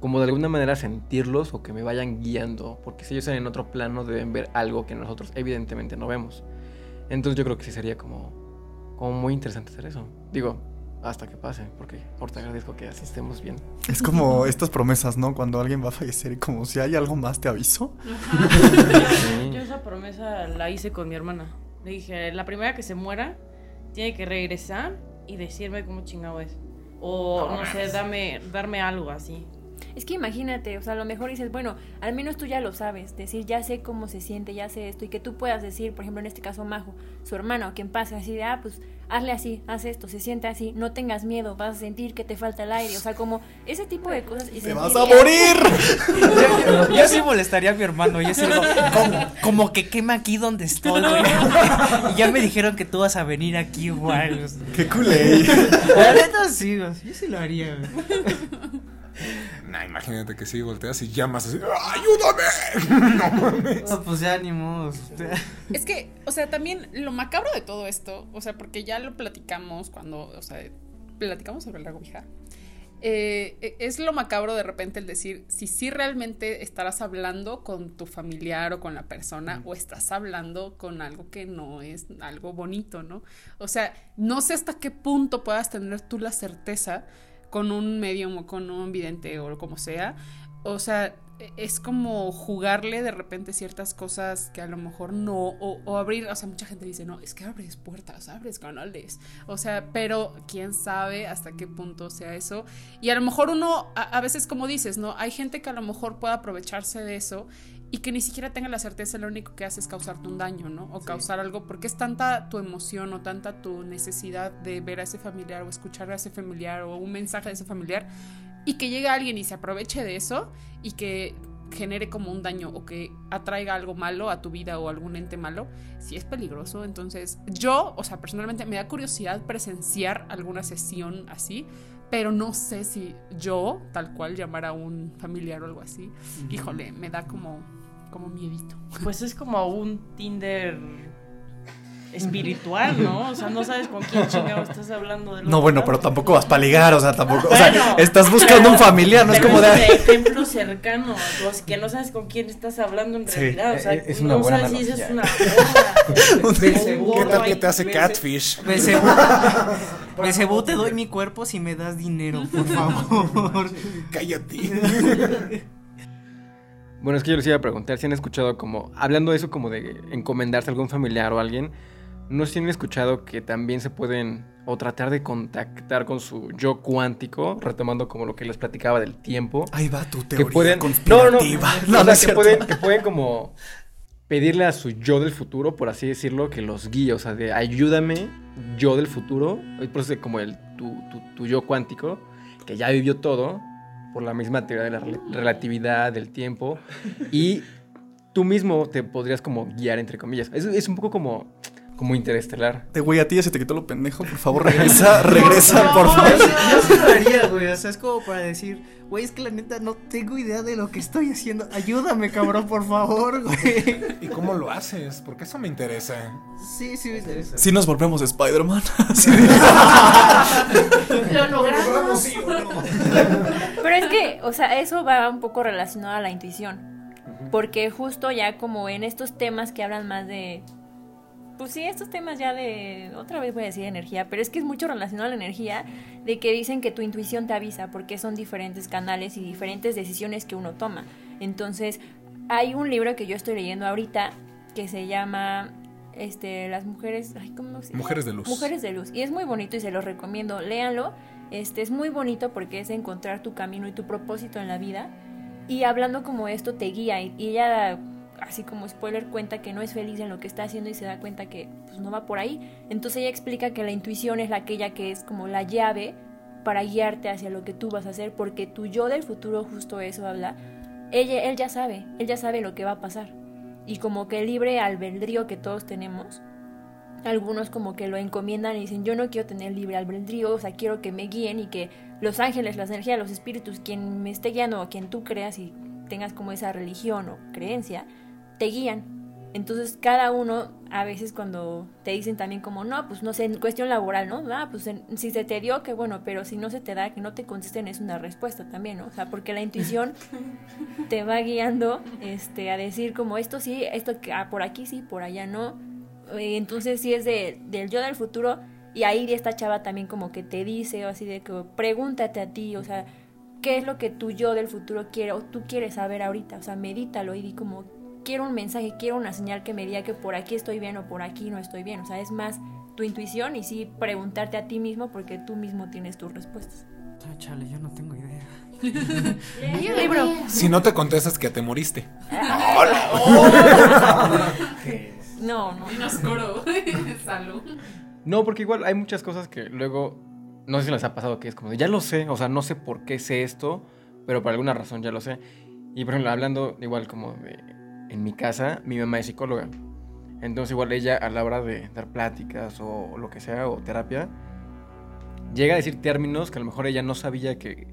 como de alguna manera sentirlos o que me vayan guiando, porque si ellos están en otro plano deben ver algo que nosotros evidentemente no vemos. Entonces yo creo que sí sería como, como muy interesante hacer eso. Digo, hasta que pase, porque por te agradezco que así estemos bien. Es como estas promesas, ¿no? Cuando alguien va a fallecer y como si hay algo más te aviso. *laughs* Yo esa promesa la hice con mi hermana. Le dije, la primera que se muera tiene que regresar y decirme cómo chingado es. O no sé, dame, darme algo así. Es que imagínate, o sea, a lo mejor dices, bueno, al menos tú ya lo sabes, decir, ya sé cómo se siente, ya sé esto, y que tú puedas decir, por ejemplo, en este caso, Majo, su hermano, quien pasa así de, ah, pues hazle así, haz esto, se siente así, no tengas miedo, vas a sentir que te falta el aire, o sea, como ese tipo de cosas. ¡Te vas a morir! *laughs* yo, sí molestaría a mi hermano, yo sí como, como, que quema aquí donde estoy, güey. *laughs* Y ya me dijeron que tú vas a venir aquí igual. ¡Qué culé! La neta sí, yo sí lo haría, güey. *laughs* Nah, imagínate que si volteas y llamas así, ¡ayúdame! *laughs* no mames. No, pues ya ánimos. Es que, o sea, también lo macabro de todo esto, o sea, porque ya lo platicamos cuando, o sea, platicamos sobre la Ouija. Eh, es lo macabro de repente el decir si sí realmente estarás hablando con tu familiar o con la persona o estás hablando con algo que no es algo bonito, ¿no? O sea, no sé hasta qué punto puedas tener tú la certeza con un medium o con un vidente o como sea. O sea, es como jugarle de repente ciertas cosas que a lo mejor no, o, abrir, o sea, mucha gente dice, no, es que abres puertas, abres canales, o sea, pero quién sabe hasta qué punto sea eso. Y a lo mejor uno, a, a veces como dices, ¿no? Hay gente que a lo mejor puede aprovecharse de eso y que ni siquiera tenga la certeza, lo único que hace es causarte un daño, ¿no? O causar algo, porque es tanta tu emoción o tanta tu necesidad de ver a ese familiar o escuchar a ese familiar o un mensaje de ese familiar y que llegue alguien y se aproveche de eso y que genere como un daño o que atraiga algo malo a tu vida o algún ente malo, sí es peligroso. Entonces, yo, o sea, personalmente me da curiosidad presenciar alguna sesión así, pero no sé si yo, tal cual, llamar a un familiar o algo así, híjole, me da como, como miedito. Pues es como un Tinder espiritual, ¿no? O sea, no sabes con quién chingado estás hablando. no, bueno, pero tampoco vas para ligar, o sea, tampoco. o sea, estás buscando un familiar, no es como de. de ejemplo cercano, que no sabes con quién estás hablando en realidad. O sea, e-, es una no buena sabes si es una *laughs* ¿Qué tal que te hace catfish? Belcebú te doy mi cuerpo si me das dinero, por favor. *laughs* Cállate. Bueno, es que yo les iba a preguntar si han escuchado como, hablando de eso como de encomendarse a algún familiar o alguien, no si han escuchado que también se pueden o tratar de contactar con su yo cuántico, retomando como lo que les platicaba del tiempo. Ahí va tu teoría que pueden, no, no, *laughs* no, o sea, que, pueden, que pueden como pedirle a su yo del futuro, por así decirlo, que los guíe, o sea, de ayúdame, yo del futuro, por eso como el tu, tu, tu yo cuántico, que ya vivió todo, por la misma teoría de la relatividad, del tiempo, y tú mismo te podrías como guiar, entre comillas. Es, es un poco como como interestelar. Te güey, a ti ya se te quitó lo pendejo, por favor, *laughs* regresa, *laughs* regresa, por favor. Yo sí lo haría, güey, o sea, es como para decir, güey, es que la neta no tengo idea de lo que estoy haciendo, ayúdame, cabrón, por favor, güey. *laughs* ¿Y cómo lo haces? Porque eso me interesa. Sí, sí me interesa. Si nos volvemos Spider-Man. lo logramos. Pero es que, o sea, eso va un poco relacionado a la intuición. Porque justo ya como en estos temas que hablan más de pues sí, estos temas ya de, otra vez voy a decir energía, pero es que es mucho relacionado a la energía, de que dicen que tu intuición te avisa, porque son diferentes canales y diferentes decisiones que uno toma. Entonces, hay un libro que yo estoy leyendo ahorita que se llama este las mujeres ay, ¿cómo se mujeres de luz. Mujeres de luz. Y es muy bonito y se los recomiendo léanlo. Este es muy bonito porque es encontrar tu camino y tu propósito en la vida. Y hablando como esto te guía y, y ella así como spoiler, cuenta que no es feliz en lo que está haciendo y se da cuenta que pues, no va por ahí. Entonces ella explica que la intuición es aquella que es como la llave para guiarte hacia lo que tú vas a hacer, porque tu yo del futuro justo eso habla. Ella, él ya sabe, él ya sabe lo que va a pasar. Y como que el libre albedrío que todos tenemos, algunos como que lo encomiendan y dicen, yo no quiero tener libre albedrío, o sea, quiero que me guíen y que los ángeles, las energías, los espíritus, quien me esté guiando o quien tú creas y tengas como esa religión o creencia, te guían. Entonces cada uno a veces cuando te dicen también como, no, pues no sé, en cuestión laboral, ¿no? Ah, pues si se te dio, que bueno, pero si no se te da, que no te contesten es una respuesta también, ¿no? O sea, porque la intuición *laughs* te va guiando este, a decir como esto sí, esto ah, por aquí sí, por allá no. Eh, entonces sí es de, del yo del futuro Y ahí esta chava también como que te dice, o así de que pregúntate a ti, o sea, ¿qué es lo que tú yo del futuro quiere o tú quieres saber ahorita? O sea, medítalo y di como, quiero un mensaje, quiero una señal que me diga que por aquí estoy bien o por aquí no estoy bien. O sea, es más tu intuición y sí preguntarte a ti mismo porque tú mismo tienes tus respuestas. Ah, chale, yo no tengo idea. Un libro. Si no te contestas que te moriste. *laughs* No, no. Y nos curó. Salud. No, porque igual hay muchas cosas que luego, no sé si les ha pasado que es como, de, ya lo sé, o sea, no sé por qué sé esto, pero por alguna razón ya lo sé. Y por ejemplo, hablando igual como de, en mi casa, mi mamá es psicóloga. Entonces igual ella a la hora de dar pláticas o lo que sea, o terapia, llega a decir términos que a lo mejor ella no sabía que,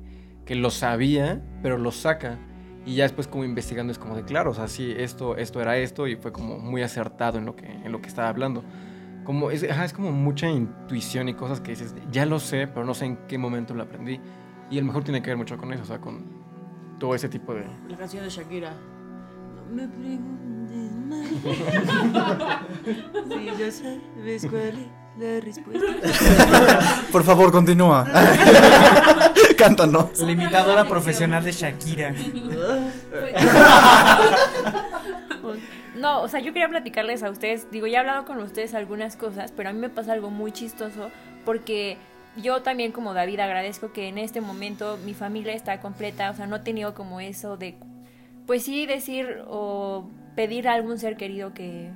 que lo sabía, pero lo saca. Y ya después como investigando es como de claro, o sea, sí, esto, esto era esto y fue como muy acertado en lo que, en lo que estaba hablando. Como es, ajá, es como mucha intuición y cosas que dices, ya lo sé, pero no sé en qué momento lo aprendí. Y a lo mejor tiene que ver mucho con eso, o sea, con todo ese tipo de... La canción de Shakira. Me preguntes más. si ya sabes cuál es la respuesta. Por favor, continúa. *laughs* Cántanos. La imitadora profesional de Shakira. No, o sea, yo quería platicarles a ustedes, digo, ya he hablado con ustedes algunas cosas, pero a mí me pasa algo muy chistoso porque yo también como David agradezco que en este momento mi familia está completa, o sea, no he tenido como eso de, pues sí, decir o pedir a algún ser querido que,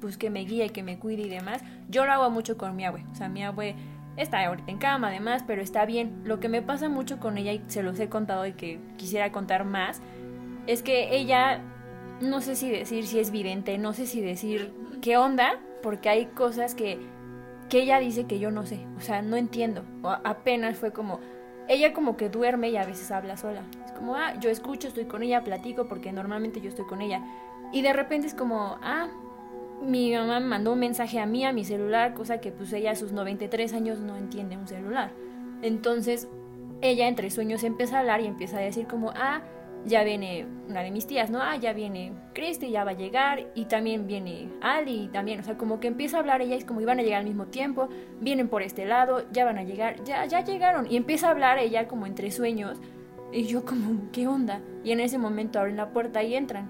pues que me guíe, que me cuide y demás. Yo lo hago mucho con mi abue, o sea, mi abue está ahorita en cama además, pero está bien. Lo que me pasa mucho con ella y se los he contado y que quisiera contar más, es que ella, no sé si decir si es vidente, no sé si decir qué onda, porque hay cosas que, que ella dice que yo no sé, o sea, no entiendo. O apenas fue como, ella como que duerme y a veces habla sola. Es como, ah, yo escucho, estoy con ella, platico, porque normalmente yo estoy con ella. Y de repente es como, ah, mi mamá mandó un mensaje a mí, a mi celular, cosa que pues ella a sus 93 años no entiende un celular. Entonces, ella entre sueños empieza a hablar y empieza a decir como, ah, ya viene una de mis tías, ¿no? Ah, ya viene Cristi, ya va a llegar, y también viene Ali, y también, o sea, como que empieza a hablar ella, es como iban a llegar al mismo tiempo, vienen por este lado, ya van a llegar, ya, ya llegaron, y empieza a hablar ella como entre sueños, y yo como, ¿qué onda? Y en ese momento abren la puerta y entran.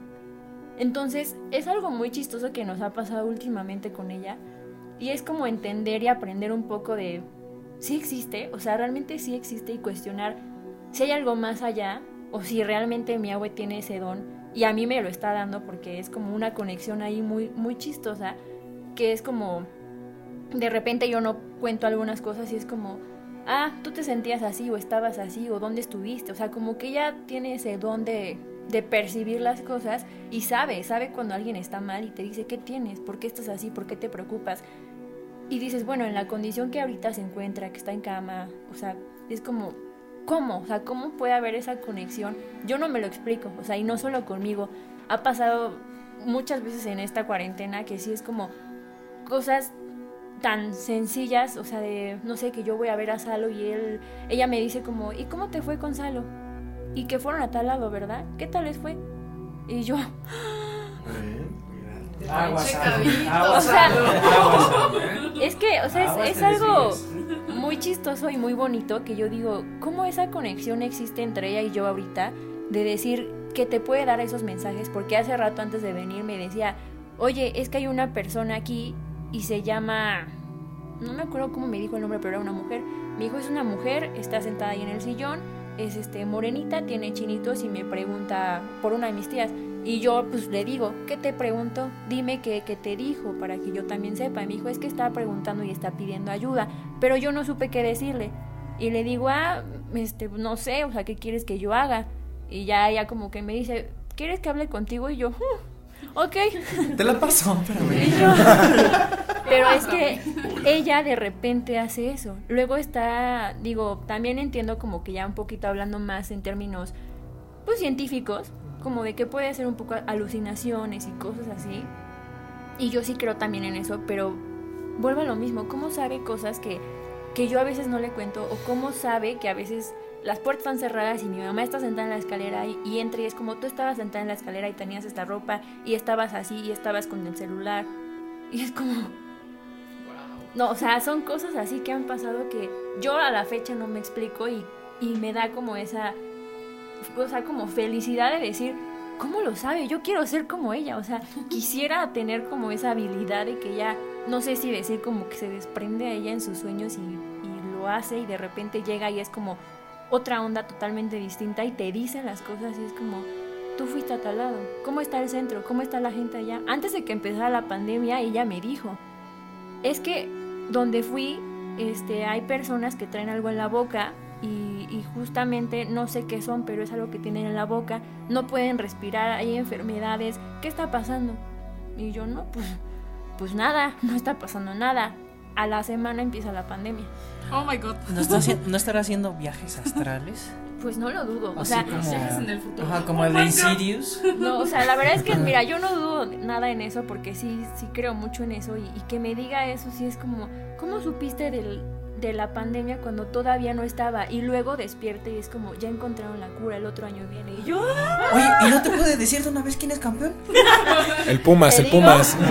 Entonces, es algo muy chistoso que nos ha pasado últimamente con ella, y es como entender y aprender un poco de, sí existe, o sea, realmente sí existe, y cuestionar si hay algo más allá, o si realmente mi abue tiene ese don y a mí me lo está dando porque es como una conexión ahí muy muy chistosa que es como de repente yo no cuento algunas cosas y es como ah tú te sentías así o estabas así o dónde estuviste o sea como que ella tiene ese don de de percibir las cosas y sabe, sabe cuando alguien está mal y te dice, ¿qué tienes? ¿Por qué estás así? ¿Por qué te preocupas? Y dices, bueno, en la condición que ahorita se encuentra, que está en cama, o sea, es como, ¿cómo? O sea, ¿cómo puede haber esa conexión? Yo no me lo explico, o sea, y no solo conmigo. Ha pasado muchas veces en esta cuarentena que sí es como cosas tan sencillas, o sea, de, no sé, que yo voy a ver a Salo y él, ella me dice como, ¿y cómo te fue con Salo? Y que fueron a tal lado, ¿verdad? ¿Qué tal les fue? Y yo, Checadito. aguas, *laughs* O sea, aguas. es que, o sea, es- algo. Muy chistoso y muy bonito que yo digo, ¿cómo esa conexión existe entre ella y yo ahorita? De decir que te puede dar esos mensajes, porque hace rato antes de venir me decía, oye, es que hay una persona aquí y se llama, no me acuerdo cómo me dijo el nombre, pero era una mujer. Me dijo, es una mujer, está sentada ahí en el sillón, es este morenita, tiene chinitos y me pregunta por una de mis tías. Y yo pues le digo, ¿qué te pregunto? Dime qué, qué te dijo para que yo también sepa. Y me dijo, es que está preguntando y está pidiendo ayuda, pero yo no supe qué decirle. Y le digo, ah, este, no sé, o sea, ¿qué quieres que yo haga? Y ya ella como que me dice, ¿quieres que hable contigo? Y yo, "Hmm, ok. *laughs* Te la paso, espérame. Yo- *laughs* Pero es que ella de repente hace eso. Luego está, digo, también entiendo como que ya un poquito hablando más en términos, pues científicos, como de que puede ser un poco alucinaciones y cosas así. Y yo sí creo también en eso, pero vuelvo a lo mismo. ¿Cómo sabe cosas que, que yo a veces no le cuento? ¿O cómo sabe que a veces las puertas están cerradas y mi mamá está sentada en la escalera y, y entra y es como tú estabas sentada en la escalera y tenías esta ropa y estabas así y estabas con el celular? *laughs* Y es como... No, o sea, son cosas así que han pasado que yo a la fecha no me explico y, y me da como esa, o sea, como felicidad de decir, ¿cómo lo sabe? Yo quiero ser como ella, o sea, *laughs* quisiera tener como esa habilidad de que ella, no sé si decir como que se desprende a ella en sus sueños y, y lo hace y de repente llega y es como otra onda totalmente distinta y te dicen las cosas y es como, tú fuiste a tal lado, ¿cómo está el centro? ¿Cómo está la gente allá? Antes de que empezara la pandemia, ella me dijo, es que donde fui, este, hay personas que traen algo en la boca y, y, justamente no sé qué son, pero es algo que tienen en la boca, no pueden respirar, hay enfermedades, ¿qué está pasando? Y yo no, pues, pues nada, no está pasando nada. A la semana empieza la pandemia. Oh my god. ¿No, está *laughs* ¿no estará haciendo viajes astrales? Pues no lo dudo. O Así sea, como, viajes en el futuro. Ajá, como el de Insidious. no, o sea, la verdad es que, mira, yo no dudo nada en eso porque sí, sí creo mucho en eso y, y que me diga eso sí es como, ¿cómo supiste del, de la pandemia cuando todavía no estaba? Y luego despierte y es como, ya encontraron la cura, el otro año viene. Y yo, Oye, ¿y no te puede decir de una vez quién es campeón? *laughs* El Pumas, el digo. Pumas. *laughs*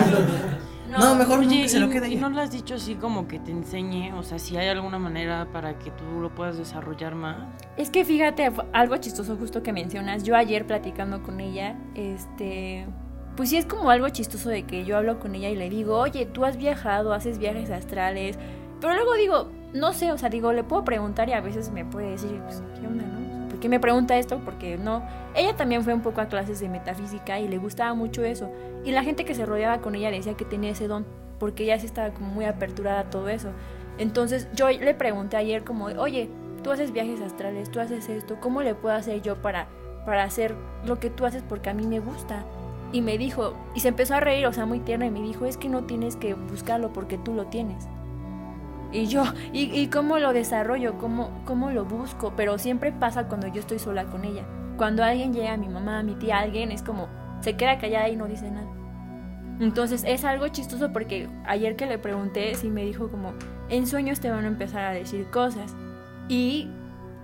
No, mejor no, Oye, que se lo ¿y- quede ¿y ahí. no le has dicho así como que te enseñe? O sea, si hay alguna manera para que tú lo puedas desarrollar más. Es que fíjate, algo chistoso justo que mencionas. Yo ayer platicando con ella, este, pues sí es como algo chistoso de que yo hablo con ella y le digo, oye, tú has viajado, haces viajes astrales, pero luego digo, no sé, o sea, digo, le puedo preguntar y a veces me puede decir, pues, ¿qué onda, no? ¿Por qué me pregunta esto? Porque no. Ella también fue un poco a clases de metafísica y le gustaba mucho eso. Y la gente que se rodeaba con ella decía que tenía ese don, porque ella sí estaba como muy aperturada a todo eso. Entonces yo le pregunté ayer como, oye, tú haces viajes astrales, tú haces esto, ¿cómo le puedo hacer yo para, para hacer lo que tú haces porque a mí me gusta? Y me dijo, y se empezó a reír, o sea, muy tierna, y me dijo, es que no tienes que buscarlo porque tú lo tienes. Y yo, ¿y, y cómo lo desarrollo? ¿Cómo, ¿Cómo lo busco? Pero siempre pasa cuando yo estoy sola con ella. Cuando alguien llega, mi mamá, mi tía, alguien, es como, se queda callada y no dice nada. Entonces es algo chistoso porque ayer que le pregunté, sí me dijo como, en sueños te van a empezar a decir cosas. Y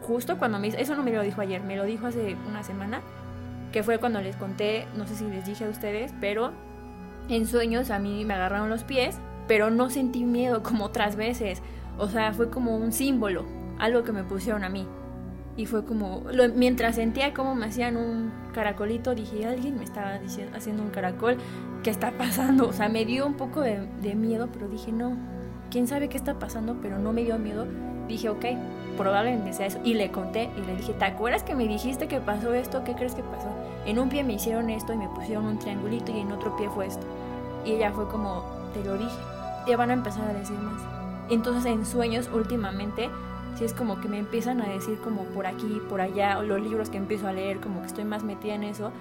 justo cuando me eso no me lo dijo ayer, me lo dijo hace una semana, que fue cuando les conté, no sé si les dije a ustedes, pero en sueños a mí me agarraron los pies, pero no sentí miedo como otras veces. O sea, fue como un símbolo, algo que me pusieron a mí. Y fue como, lo- mientras sentía como me hacían un caracolito, dije, alguien me estaba diciendo, haciendo un caracol, ¿qué está pasando? O sea, me dio un poco de, de miedo, pero dije, no, quién sabe qué está pasando, pero no me dio miedo. Dije, ok, probablemente sea eso. Y le conté y le dije, ¿te acuerdas que me dijiste que pasó esto? ¿Qué crees que pasó? En un pie me hicieron esto y me pusieron un triangulito y en otro pie fue esto. Y ella fue como, te lo dije, te van a empezar a decir más. Entonces en sueños últimamente, sí es como que me empiezan a decir como por aquí, por allá, o los libros que empiezo a leer, como que estoy más metida en eso.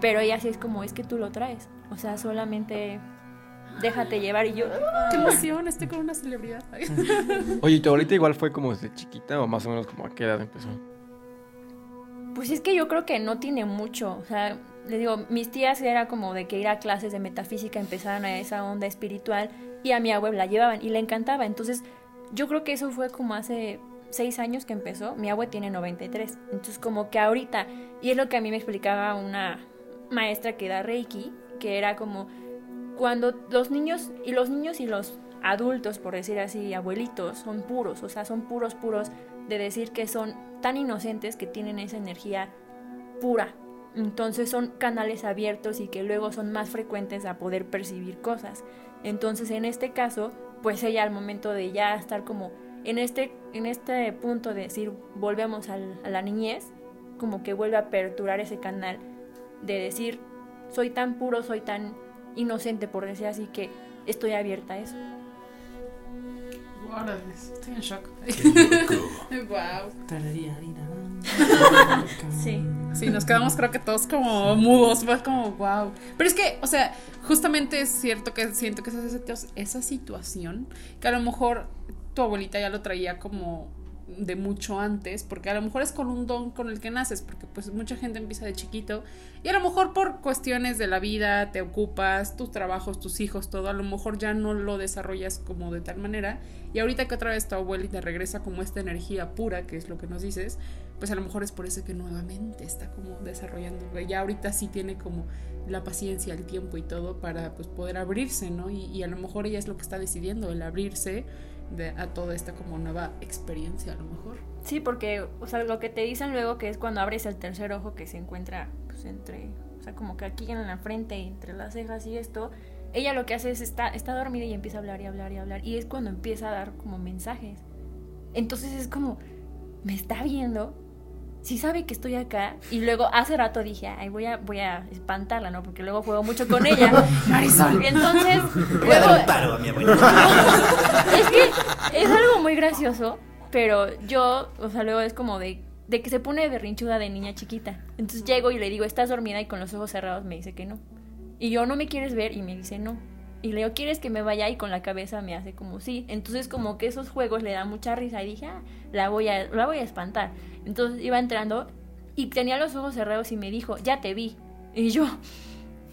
Pero ella sí es como, es que tú lo traes. O sea, solamente déjate llevar y yo... Qué emoción, estoy con una celebridad. *laughs* Oye, ¿y tu abuelita igual fue como desde chiquita o más o menos como a qué edad empezó? Pues es que yo creo que no tiene mucho. O sea, le digo, mis tías era como de que ir a clases de metafísica empezaran a esa onda espiritual y a mi abuela la llevaban y le encantaba. Entonces, yo creo que eso fue como hace seis años que empezó. Mi abuela tiene 93. Entonces, como que ahorita, y es lo que a mí me explicaba una maestra que da Reiki, que era como cuando los niños y los niños y los adultos, por decir así, abuelitos, son puros, o sea, son puros, puros de decir que son tan inocentes que tienen esa energía pura. Entonces son canales abiertos y que luego son más frecuentes a poder percibir cosas. Entonces en este caso, pues ella al momento de ya estar como en este, en este punto de decir volvemos al- a la niñez, como que vuelve a aperturar ese canal de decir soy tan puro, soy tan inocente por decir así que estoy abierta a eso. Estoy en shock. wow. *laughs* Sí. Sí, nos quedamos creo que todos como mudos, fue como wow. Pero es que, o sea, justamente es cierto que siento que esa, esa situación, que a lo mejor tu abuelita ya lo traía como de mucho antes, porque a lo mejor es con un don con el que naces, porque pues mucha gente empieza de chiquito y a lo mejor por cuestiones de la vida te ocupas, tus trabajos, tus hijos, todo, a lo mejor ya no lo desarrollas como de tal manera y ahorita que otra vez tu abuelita regresa como esta energía pura, que es lo que nos dices, pues a lo mejor es por eso que nuevamente está como desarrollando, ya ahorita sí tiene como la paciencia, el tiempo y todo para pues poder abrirse, ¿no? Y, a lo mejor ella es lo que está decidiendo, el abrirse a toda esta como nueva experiencia a lo mejor. Sí, porque, o sea, lo que te dicen luego que es cuando abres el tercer ojo que se encuentra, pues, entre, o sea, como que aquí en la frente, entre las cejas y esto, ella lo que hace es está, está dormida y empieza a hablar y hablar y hablar, y es cuando empieza a dar como mensajes. Entonces es como, me está viendo, sí sabe que estoy acá, y luego hace rato dije, ay, voy a, voy a espantarla, ¿no? Porque luego juego mucho con ella. *laughs* Marisol. Y entonces, *laughs* Voy a dar un paro a mi *laughs* es que es algo muy gracioso, pero yo, o sea, luego es como de, de que se pone berrinchuda de niña chiquita. Entonces llego y le digo, ¿estás dormida? Y con los ojos cerrados me dice que no. Y yo, ¿no me quieres ver? Y me dice no. Y le digo, ¿quieres que me vaya? Y con la cabeza me hace como sí. Entonces como que esos juegos le dan mucha risa y dije, ah, la voy a, la voy a espantar. Entonces iba entrando y tenía los ojos cerrados y me dijo, ya te vi. Y yo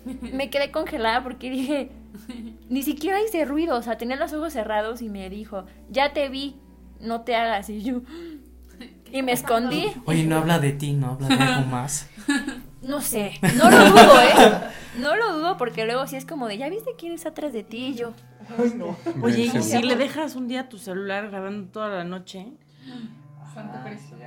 *laughs* me quedé congelada porque dije, *laughs* ni siquiera hice ruido, o sea, tenía los ojos cerrados y me dijo, ya te vi, no te hagas. Y yo, *laughs* y me escondí. Oye, no habla de ti, no habla de algo más. No sé, no lo dudo, ¿eh? No lo dudo porque luego sí es como de, ¿ya viste quién está atrás de ti? Y yo, Oye, y Sí. si le dejas un día tu celular grabando toda la noche,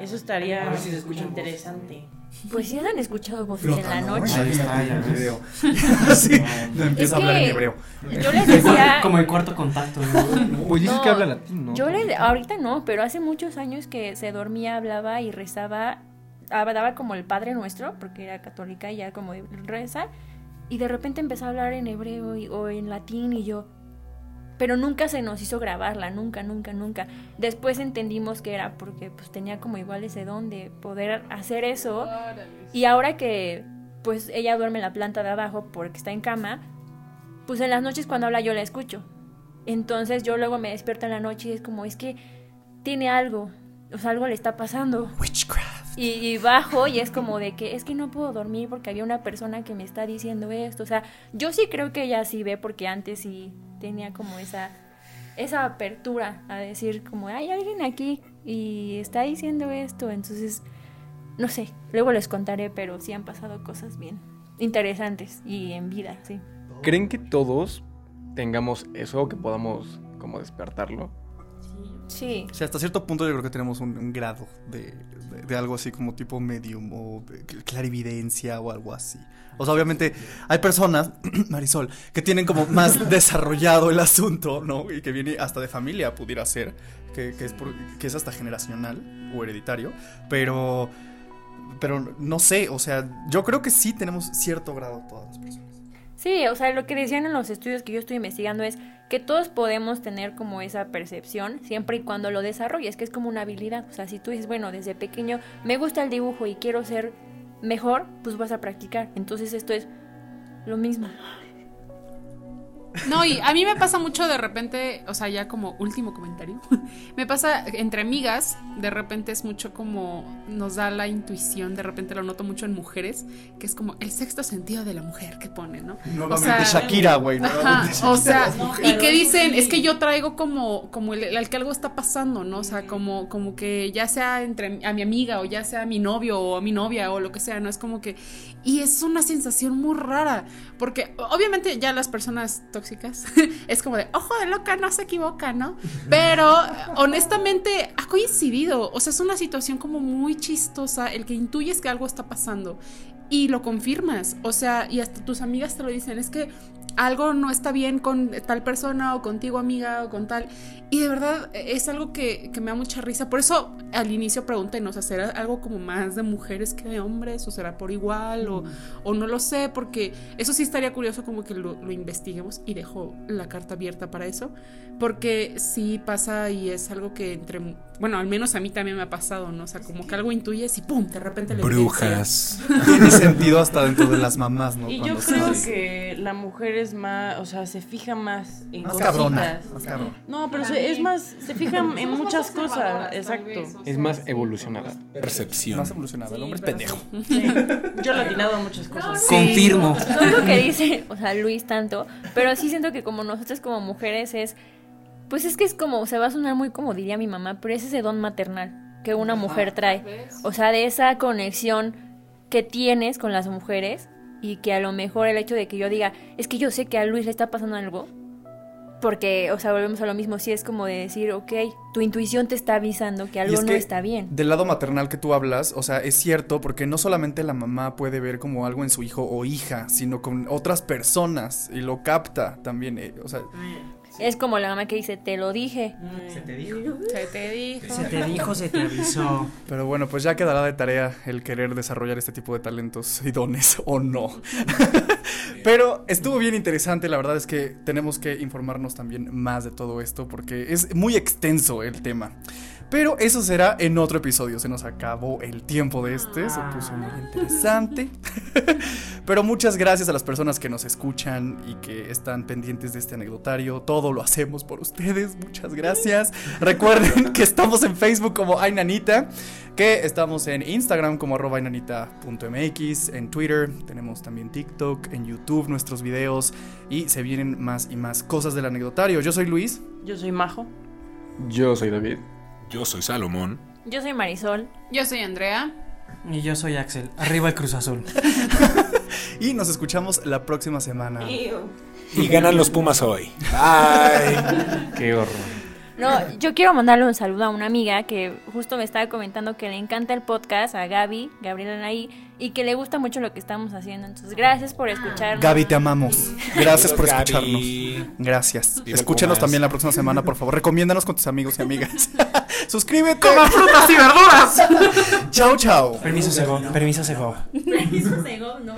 eso estaría A ver si se escucha interesante. pues sí han escuchado voces en la noche. Ahí está, ya. Video. *laughs* sí, no empieza a hablar en que- hebreo. Yo les decía, *laughs* Como el cuarto contacto. ¿no? *laughs* Pues dices No, que habla latín, ¿no? Yo le, ahorita no, pero hace muchos años que se dormía, hablaba y rezaba, daba como el Padre Nuestro, porque era católica y ya como de reza, y de repente empezó a hablar en hebreo y- o en latín y yo, pero nunca se nos hizo grabarla, nunca, nunca, nunca. Después entendimos que era porque pues tenía como igual ese don de poder hacer eso y ahora que pues ella duerme en la planta de abajo porque está en cama, pues en las noches cuando habla yo la escucho. Entonces yo luego me despierto en la noche y es como, es que tiene algo, o sea, algo le está pasando. Witchcraft. Y, bajo y es como de que es que no puedo dormir porque había una persona que me está diciendo esto. O sea, yo sí creo que ella sí ve porque antes sí tenía como esa, esa apertura a decir como, hay alguien aquí y está diciendo esto. Entonces, no sé, luego les contaré, pero sí han pasado cosas bien interesantes y en vida, sí. ¿Creen que todos tengamos eso que podamos como despertarlo? Sí. Sí, hasta cierto punto yo creo que tenemos un, un grado de, de- de algo así como tipo medium o de clarividencia o algo así. O sea, obviamente hay personas, *clears throat* Marisol, que tienen como más *laughs* desarrollado el asunto, ¿no? Y que viene hasta de familia, pudiera ser, que, que es, por- que es hasta generacional o hereditario, pero, pero no sé, o sea, yo creo que sí tenemos cierto grado todas las personas. Sí, o sea, lo que decían en los estudios que yo estoy investigando es que todos podemos tener como esa percepción siempre y cuando lo desarrolles, que es como una habilidad. O sea, si tú dices, bueno, desde pequeño me gusta el dibujo y quiero ser mejor, pues vas a practicar. Entonces esto es lo mismo. No, y a mí me pasa mucho de repente, o sea, ya como último comentario, *laughs* me pasa entre amigas, de repente es mucho como nos da la intuición, de repente lo noto mucho en mujeres, que es como el sexto sentido de la mujer que pone, ¿no? Nuevamente sea, Shakira, güey. O Shakira. sea, y que dicen, es que yo traigo como, como el, el que algo está pasando, ¿no? O sea, como, como que ya sea entre a mi amiga o ya sea a mi novio o a mi novia o lo que sea, ¿no? Es como que, y es una sensación muy rara, porque obviamente ya las personas tóxicas *laughs* es como de, ojo de loca, no se equivoca, ¿no? Pero honestamente ha coincidido, o sea, es una situación como muy chistosa el que intuyes que algo está pasando y lo confirmas, o sea, y hasta tus amigas te lo dicen, es que algo no está bien con tal persona o contigo amiga o con tal. Y de verdad es algo que, que me da mucha risa. Por eso al inicio pregunté, ¿no? O sea, ¿será algo como más de mujeres que de hombres? ¿O será por igual? O, o no lo sé, porque eso sí estaría curioso como que lo, lo investiguemos y dejo la carta abierta para eso. Porque sí pasa y es algo que entre... Bueno, al menos a mí también me ha pasado, ¿no? O sea, como que algo intuyes y ¡pum! De repente le Brujas. Tiene sentido hasta dentro de las mamás, ¿no? Y yo Cuando creo sabes. que la mujer es más, o sea, se fija más en Más cositas. cabrona. Más cabrona. No, pero se- es más, se fija en muchas cosas, exacto. Es más evolucionada. Percepción. Más evolucionada. El hombre es pendejo. Sí. *laughs* Yo le he atinado a muchas cosas. Confirmo. No es lo que *laughs* dice, o sea, Luis tanto, pero sí siento que como nosotros como mujeres es, pues es que es como, se va a sonar muy como diría mi mamá, pero es ese don maternal que una mujer trae. O sea, de esa conexión que tienes con las mujeres y que a lo mejor el hecho de que yo diga, es que yo sé que a Luis le está pasando algo, porque, o sea, volvemos a lo mismo, sí es como de decir, ok, tu intuición te está avisando que algo es no que está bien. Del lado maternal que tú hablas, o sea, es cierto porque no solamente la mamá puede ver como algo en su hijo o hija, sino con otras personas y lo capta también, eh, o sea, Es como la mamá que dice, te lo dije. Se te dijo. Se te dijo. Se te dijo, se te avisó. pero bueno, pues ya quedará de tarea el querer desarrollar este tipo de talentos y dones o no. *laughs* pero estuvo bien interesante, la verdad es que tenemos que informarnos también más de todo esto porque es muy extenso el tema. Pero eso será en otro episodio. Se nos acabó el tiempo de este. Se puso muy interesante. *laughs* Pero muchas gracias a las personas que nos escuchan y que están pendientes de este anecdotario. Todo lo hacemos por ustedes. Muchas gracias. Recuerden que estamos en Facebook como Ainanita. Que estamos en Instagram como arroba ainanita.mx. En Twitter tenemos también TikTok. En YouTube nuestros videos. Y se vienen más y más cosas del anecdotario. Yo soy Luis. Yo soy Majo. Yo soy David. Yo soy Salomón. Yo soy Marisol. Yo soy Andrea. Y yo soy Axel. Arriba el Cruz Azul. *laughs* Y nos escuchamos la próxima semana. Y ganan los Pumas hoy. Bye. *laughs* Qué horror. No, yo quiero mandarle un saludo a una amiga que justo me estaba comentando que le encanta el podcast, a Gaby, Gabriela Anaí, y que le gusta mucho lo que estamos haciendo. Entonces, gracias por escucharnos. Gaby, te amamos. Gracias por escucharnos. Gracias. Pumas. también la próxima semana, por favor. Recomiéndanos con tus amigos y amigas. *laughs* Suscríbete. frutas y verduras! Chao, chao. Permiso, Sego. Permiso, Sego. Permiso, Sego, no.